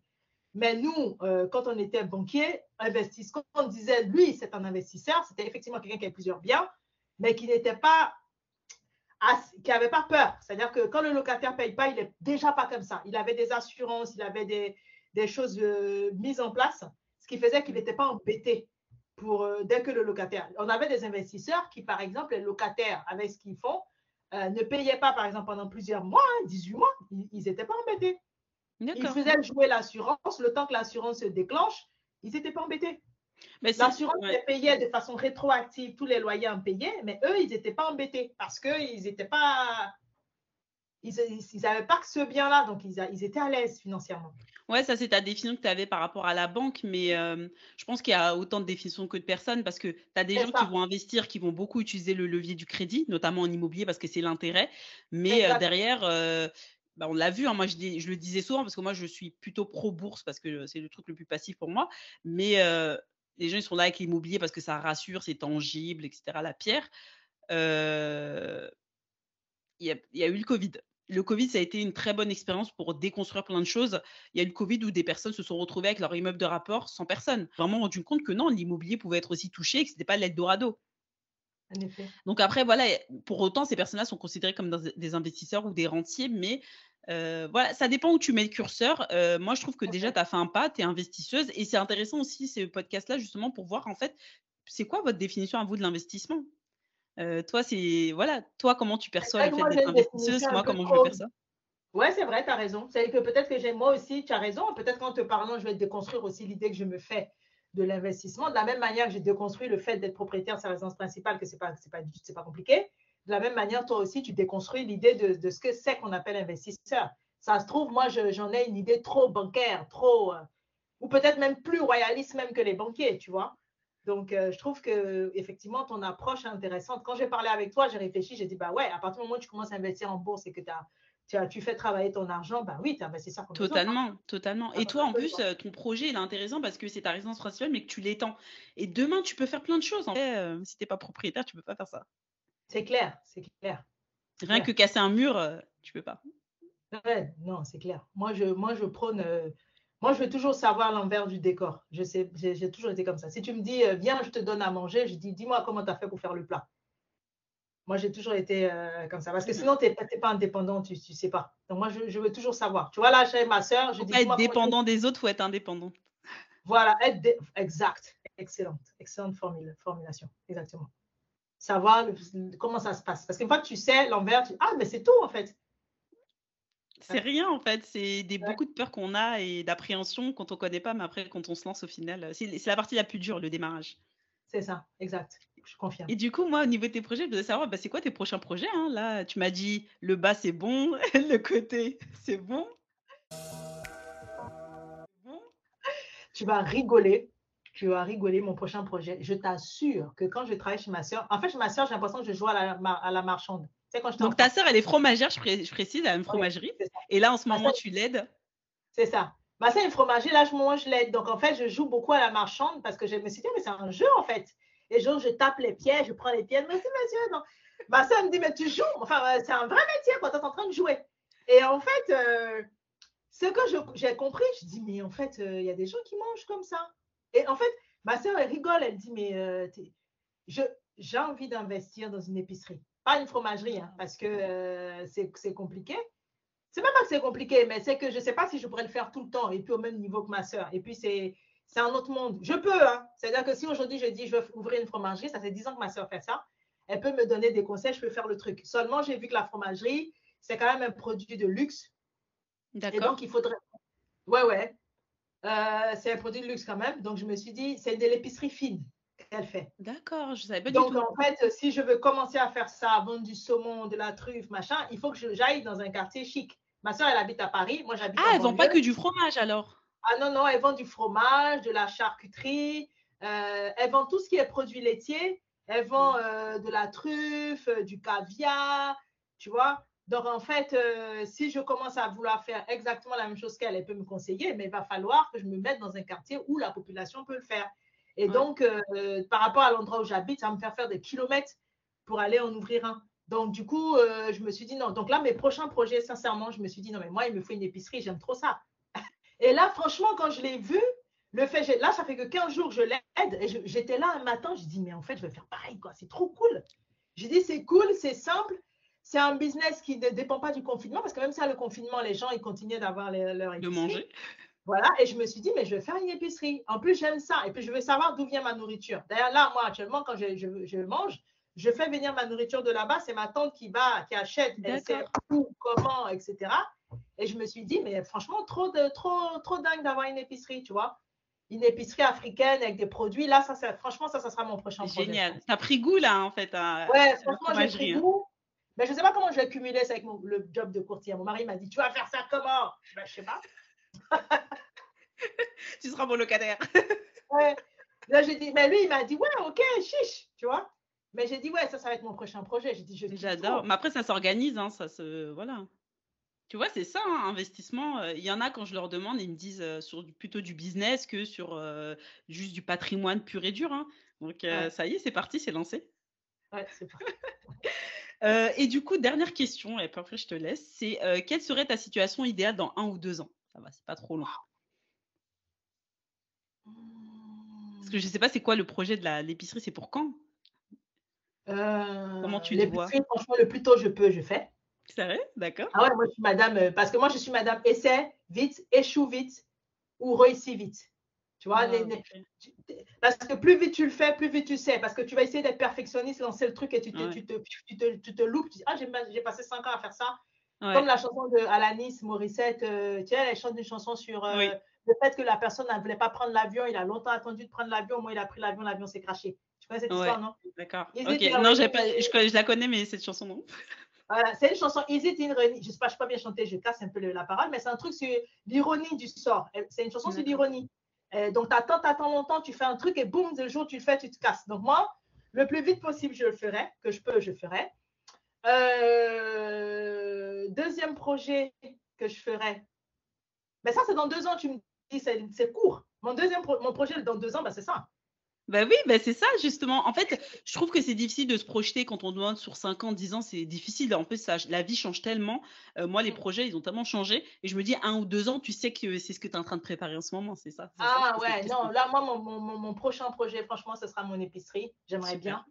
B: Mais nous, euh, quand on était banquier, investisseur, quand on disait, lui, c'est un investisseur, c'était effectivement quelqu'un qui avait plusieurs biens, mais qui n'était pas qui n'avait pas peur. C'est-à-dire que quand le locataire ne paye pas, il n'est déjà pas comme ça. Il avait des assurances, il avait des, choses euh, mises en place, ce qui faisait qu'il n'était pas embêté pour, euh, dès que le locataire. On avait des investisseurs qui, par exemple, les locataires, avec ce qu'ils font, ne payaient pas, par exemple, pendant plusieurs mois, 18 hein, mois, ils n'étaient pas embêtés. Ils faisaient jouer l'assurance, le temps que l'assurance se déclenche, ils n'étaient pas embêtés. L'assurance ouais. payait de façon rétroactive tous les loyers impayés, mais eux, ils n'étaient pas embêtés parce qu'ils n'étaient pas. Ils n'avaient pas que ce bien-là, donc ils, ils, étaient à l'aise financièrement.
C: Ouais, ça, c'est ta définition que tu avais par rapport à la banque, mais euh, je pense qu'il y a autant de définitions que de personnes parce que tu as des gens qui vont investir, qui vont beaucoup utiliser le levier du crédit, notamment en immobilier parce que c'est l'intérêt, mais euh, derrière. Euh, bah, on l'a vu, hein, moi je, le disais souvent parce que moi je suis plutôt pro-bourse parce que c'est le truc le plus passif pour moi. Mais les gens ils sont là avec l'immobilier parce que ça rassure, c'est tangible, etc. La pierre. Il y, a, eu le Covid. Le Covid, ça a été une très bonne expérience pour déconstruire plein de choses. Il y a eu le Covid où des personnes se sont retrouvées avec leur immeuble de rapport sans personne. Vraiment rendu compte que non, l'immobilier pouvait être aussi touché et que ce n'était pas l'Eldorado. Donc après, voilà, pour autant, ces personnes-là sont considérées comme des investisseurs ou des rentiers, mais euh, voilà, ça dépend où tu mets le curseur. Euh, moi, je trouve que déjà, tu as fait un pas, tu es investisseuse. Et c'est intéressant aussi, ces podcasts-là, justement, pour voir, en fait, c'est quoi votre définition à vous de l'investissement? Euh, Toi, c'est, voilà, toi, comment tu perçois le fait d'être investisseuse? Moi, comment je perçois
B: Ouais, c'est vrai, tu as raison. C'est que peut-être que j'ai, moi aussi, tu as raison. Peut-être qu'en te parlant, je vais déconstruire aussi l'idée que je me fais de l'investissement. De la même manière que j'ai déconstruit le fait d'être propriétaire de sa résidence principale, que ce n'est pas, pas, pas compliqué. De la même manière, toi aussi, tu déconstruis l'idée de, ce que c'est qu'on appelle investisseur. Ça se trouve, moi, j'en ai une idée trop bancaire, trop, euh, ou peut-être même plus royaliste même que les banquiers, tu vois. Donc, euh, je trouve que effectivement, ton approche est intéressante. Quand j'ai parlé avec toi, j'ai réfléchi, j'ai dit, bah ouais, à partir du moment où tu commences à investir en bourse et que tu, as, tu, fais travailler ton argent, bah oui, tu investis ça.
C: Totalement, totalement. Et toi, en plus, euh, ton projet, il est intéressant parce que c'est ta résidence principale, mais que tu l'étends. Et demain, tu peux faire plein de choses. En fait, si tu n'es pas propriétaire, tu ne peux pas faire ça.
B: C'est clair, c'est clair.
C: Rien que casser un mur, euh, tu peux pas.
B: Ouais, non, c'est clair. Moi, je, moi, je prône. Euh, moi, je veux toujours savoir l'envers du décor. Je sais, j'ai toujours été comme ça. Si tu me dis, euh, viens, je te donne à manger, je dis, dis-moi comment tu as fait pour faire le plat. Moi, j'ai toujours été comme ça. Parce que sinon, tu n'es pas indépendant, tu ne sais pas. Donc, moi, je, veux toujours savoir. Tu vois, là, chez ma soeur, je
C: dis. Être dépendant des autres, il faut être indépendant?
B: Voilà, être exact. Excellente. Excellente formulation. Exactement savoir comment ça se passe. Parce qu'une fois que tu sais l'envers, tu dis, ah, mais c'est tout en fait.
C: C'est rien en fait, c'est des beaucoup de peurs qu'on a et d'appréhension quand on ne connaît pas, mais après quand on se lance au final, c'est la partie la plus dure, le démarrage.
B: C'est ça, exact, je confirme.
C: Et du coup, moi, au niveau de tes projets, je voudrais savoir, bah, c'est quoi tes prochains projets hein? Là, tu m'as dit le bas c'est bon, le côté c'est bon.
B: bon. Tu vas rigoler tu vas rigoler, mon prochain projet. Je t'assure que quand je travaille chez ma soeur, en fait, chez ma soeur, j'ai l'impression que je joue à la, à la marchande.
C: Quand je Donc, ta soeur, elle est fromagère, je, précise, elle a une fromagerie. et là, en ce moment, tu l'aides?
B: C'est ça. Ma soeur est une fromagerie, là, moi, je l'aide. Donc, en fait, je joue beaucoup à la marchande parce que je me suis dit, mais c'est un jeu, en fait. Et genre, je tape les pieds, je prends les pieds. Merci, monsieur. Non. Ma soeur me dit, mais tu joues. Enfin, euh, c'est un vrai métier quand tu es en train de jouer. Et en fait, euh, ce que j'ai compris, je dis, mais en fait, euh, il y a des gens qui mangent comme ça. Et en fait, ma soeur, elle rigole, elle dit, mais j'ai envie d'investir dans une épicerie. Pas une fromagerie, hein, parce que c'est compliqué. C'est même pas que c'est compliqué, mais c'est que je ne sais pas si je pourrais le faire tout le temps et puis au même niveau que ma soeur. Et puis, c'est un autre monde. Je peux, hein. C'est-à-dire que si aujourd'hui je dis je veux ouvrir une fromagerie, ça fait 10 ans que ma soeur fait ça, elle peut me donner des conseils, je peux faire le truc. Seulement, j'ai vu que la fromagerie, c'est quand même un produit de luxe. D'accord. Et donc, il faudrait. Ouais, ouais. Euh, c'est un produit de luxe quand même. Donc, je me suis dit, c'est de l'épicerie fine qu'elle fait.
C: D'accord, je savais pas
B: Donc,
C: du tout.
B: en fait, si je veux commencer à faire ça, vendre du saumon, de la truffe, machin, il faut que j'aille dans un quartier chic. Ma soeur, elle habite à Paris. Moi, j'habite
C: Ah, elles vend pas que du fromage alors?
B: Ah non, non, elle vend du fromage, de la charcuterie. Euh, elle vend tout ce qui est produit laitier. Elle vend mm. euh, de la truffe, du caviar, tu vois. Donc, en fait, euh, si je commence à vouloir faire exactement la même chose qu'elle, elle peut me conseiller, mais il va falloir que je me mette dans un quartier où la population peut le faire. Et donc, euh, par rapport à l'endroit où j'habite, ça va me faire faire des kilomètres pour aller en ouvrir un. Donc, du coup, euh, je me suis dit non. Donc là, mes prochains projets, sincèrement, je me suis dit non, mais moi, il me faut une épicerie, j'aime trop ça. Et là, franchement, quand je l'ai vu, le fait, là, ça fait que 15 jours que je l'aide. Et j'étais là un matin, je dis, mais en fait, je vais faire pareil, quoi. C'est trop cool. J'ai dit, c'est cool, c'est simple c'est un business qui ne dépend pas du confinement, parce que même ça, le confinement, les gens, ils continuent d'avoir leur épicerie.
C: De manger.
B: Voilà, et je me suis dit, mais je vais faire une épicerie. En plus, j'aime ça. Et puis, je veux savoir d'où vient ma nourriture. D'ailleurs, là, moi, actuellement, quand je, mange, je fais venir ma nourriture de là-bas. C'est ma tante qui va, qui achète, elle sait où, comment, etc. Et je me suis dit, mais franchement, trop, de, trop, trop dingue d'avoir une épicerie, tu vois. Une épicerie africaine avec des produits. Là, ça, franchement, ça, ça sera mon prochain
C: projet. Génial. Tu as pris goût, là, en fait. À,
B: ouais, franchement, j'ai pris hein. goût. Mais je ne sais pas comment je vais cumuler ça avec le job de courtier. Mon mari m'a dit, tu vas faire ça comment? Je ne sais pas.
C: tu seras mon locataire.
B: ouais. Là, j'ai dit, mais lui, il m'a dit, ouais, ok, chiche, tu vois. Mais j'ai dit, ouais, ça, ça va être mon prochain projet. J'ai dit, je
C: J'adore. Mais après, ça s'organise, hein, ça se. Voilà. Tu vois, c'est ça, hein, investissement. Il y en a, quand je leur demande, ils me disent euh, sur plutôt du business que sur euh, juste du patrimoine pur et dur. Hein. Donc, euh, ça y est, c'est parti, c'est lancé.
B: Ouais, c'est.
C: Euh, et du coup, dernière question, et après je te laisse, c'est euh, quelle serait ta situation idéale dans un ou deux ans? Ça va, c'est pas trop long. Parce que je sais pas, c'est quoi le projet de l'épicerie C'est pour quand?
B: Euh, Comment tu le vois? Franchement, le plus tôt je peux, je fais.
C: Vrai? D'accord.
B: Ah ouais, moi je suis madame, parce que moi je suis madame essaie vite, échoue vite ou réussis vite. Tu vois, ah, parce que plus vite tu le fais, plus vite tu sais. Parce que tu vas essayer d'être perfectionniste, lancer le truc et tu te, tu te, tu te, tu te loupes. Tu dis, ah, j'ai passé cinq ans à faire ça. Comme la chanson de Alanis Morissette, euh, tu sais, elle chante une chanson sur euh, le fait que la personne ne voulait pas prendre l'avion. Il a longtemps attendu de prendre l'avion. Moi, il a pris l'avion, l'avion s'est craché. Tu connais cette histoire, non?
C: D'accord. Non, pas, je, je, la connais, mais cette chanson, non.
B: Voilà, c'est une chanson Is it irony Je ne sais pas, je pas bien chanter, je casse un peu la parole, mais c'est un truc sur l'ironie du sort. C'est une chanson sur l'ironie. Euh, donc, tu attends, tu attends longtemps, tu fais un truc et boum, le jour où tu le fais, tu te casses. Donc, moi, le plus vite possible, je le ferai, que je peux, je ferai. Euh, deuxième projet que je ferai, mais ça, c'est dans deux ans, tu me dis, c'est court. Mon deuxième mon projet dans deux ans, ben, c'est ça.
C: Ben oui, ben c'est ça justement. En fait, je trouve que c'est difficile de se projeter quand on demande sur 5 ans, 10 ans, c'est difficile. En plus, ça, la vie change tellement. Euh, moi, les mmh. projets, ils ont tellement changé. Et je me dis, un ou deux ans, tu sais que c'est ce que tu es en train de préparer en ce moment, c'est ça
B: Ah ouais, non, là, moi, mon, mon, mon, prochain projet, franchement, ce sera mon épicerie. J'aimerais bien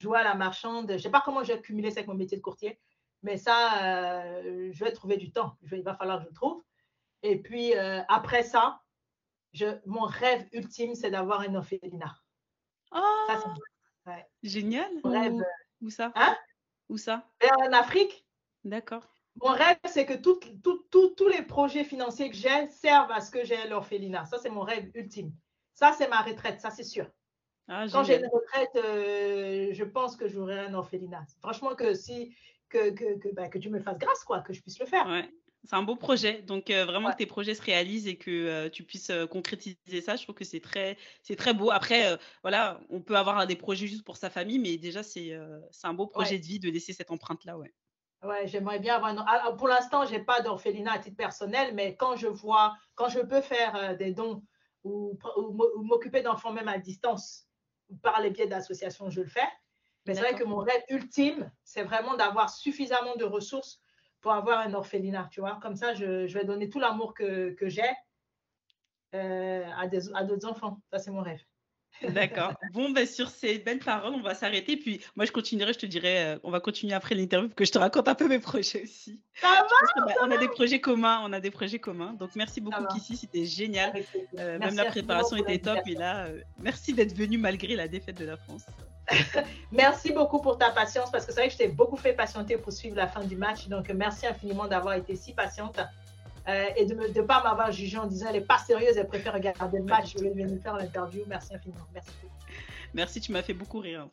B: jouer à la marchande. Je ne sais pas comment je vais cumuler ça avec mon métier de courtier, mais ça, euh, je vais trouver du temps. il va falloir que je le trouve. Et puis, euh, après ça, mon rêve ultime, c'est d'avoir une orphelinat.
C: Oh, Génial.
B: rêve.
C: Où, ça?
B: hein?
C: Où ça?
B: En Afrique.
C: D'accord.
B: Mon rêve, c'est que tous les projets financiers que j'ai servent à ce que j'ai l'orphelinat. Ça, c'est mon rêve ultime. Ça, c'est ma retraite, ça, c'est sûr. Ah, Quand j'ai une retraite, euh, je pense que j'aurai un orphelinat. Franchement, que si que, que, que, bah, que, tu me fasses grâce, quoi, que je puisse le faire.
C: C'est un beau projet. Donc, euh, vraiment que tes projets se réalisent et que euh, tu puisses euh, concrétiser ça, je trouve que c'est très, c'est très beau. Après, voilà, on peut avoir des projets juste pour sa famille, mais déjà, c'est c'est un beau projet de vie de laisser cette empreinte-là. Ouais.
B: Ouais, j'aimerais bien avoir. Ah, ah, pour l'instant, je n'ai pas d'orphelinat à titre personnel, mais quand je vois, quand je peux faire des dons ou, ou m'occuper d'enfants même à distance par les biais d'associations, je le fais. Mais c'est vrai que mon rêve ultime, c'est vraiment d'avoir suffisamment de ressources pour avoir un orphelinat, tu vois. Comme ça, je, vais donner tout l'amour que, j'ai euh, à, d'autres enfants. Ça, c'est mon rêve.
C: D'accord. Bon, ben, sur ces belles paroles, on va s'arrêter. Puis moi, je continuerai, je te dirai, euh, on va continuer après l'interview que je te raconte un peu mes projets aussi.
B: Ça va,
C: on a des projets communs, on a des projets communs. Donc merci beaucoup, Kissy, c'était génial. Euh, même la préparation était top. Et là, merci d'être venu malgré la défaite de la France.
B: merci beaucoup pour ta patience parce que c'est vrai que je t'ai beaucoup fait patienter pour suivre la fin du match. Donc, merci infiniment d'avoir été si patiente euh, et de ne pas m'avoir jugé en disant elle n'est pas sérieuse, elle préfère regarder le match au lieu de venir faire l'interview. Merci infiniment. Merci.
C: Merci, tu m'as fait beaucoup rire.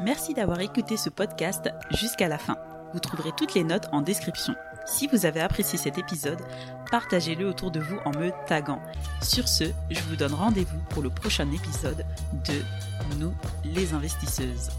D: Merci d'avoir écouté ce podcast jusqu'à la fin. Vous trouverez toutes les notes en description. Si vous avez apprécié cet épisode, partagez-le autour de vous en me taguant. Sur ce, je vous donne rendez-vous pour le prochain épisode de Nous les investisseuses.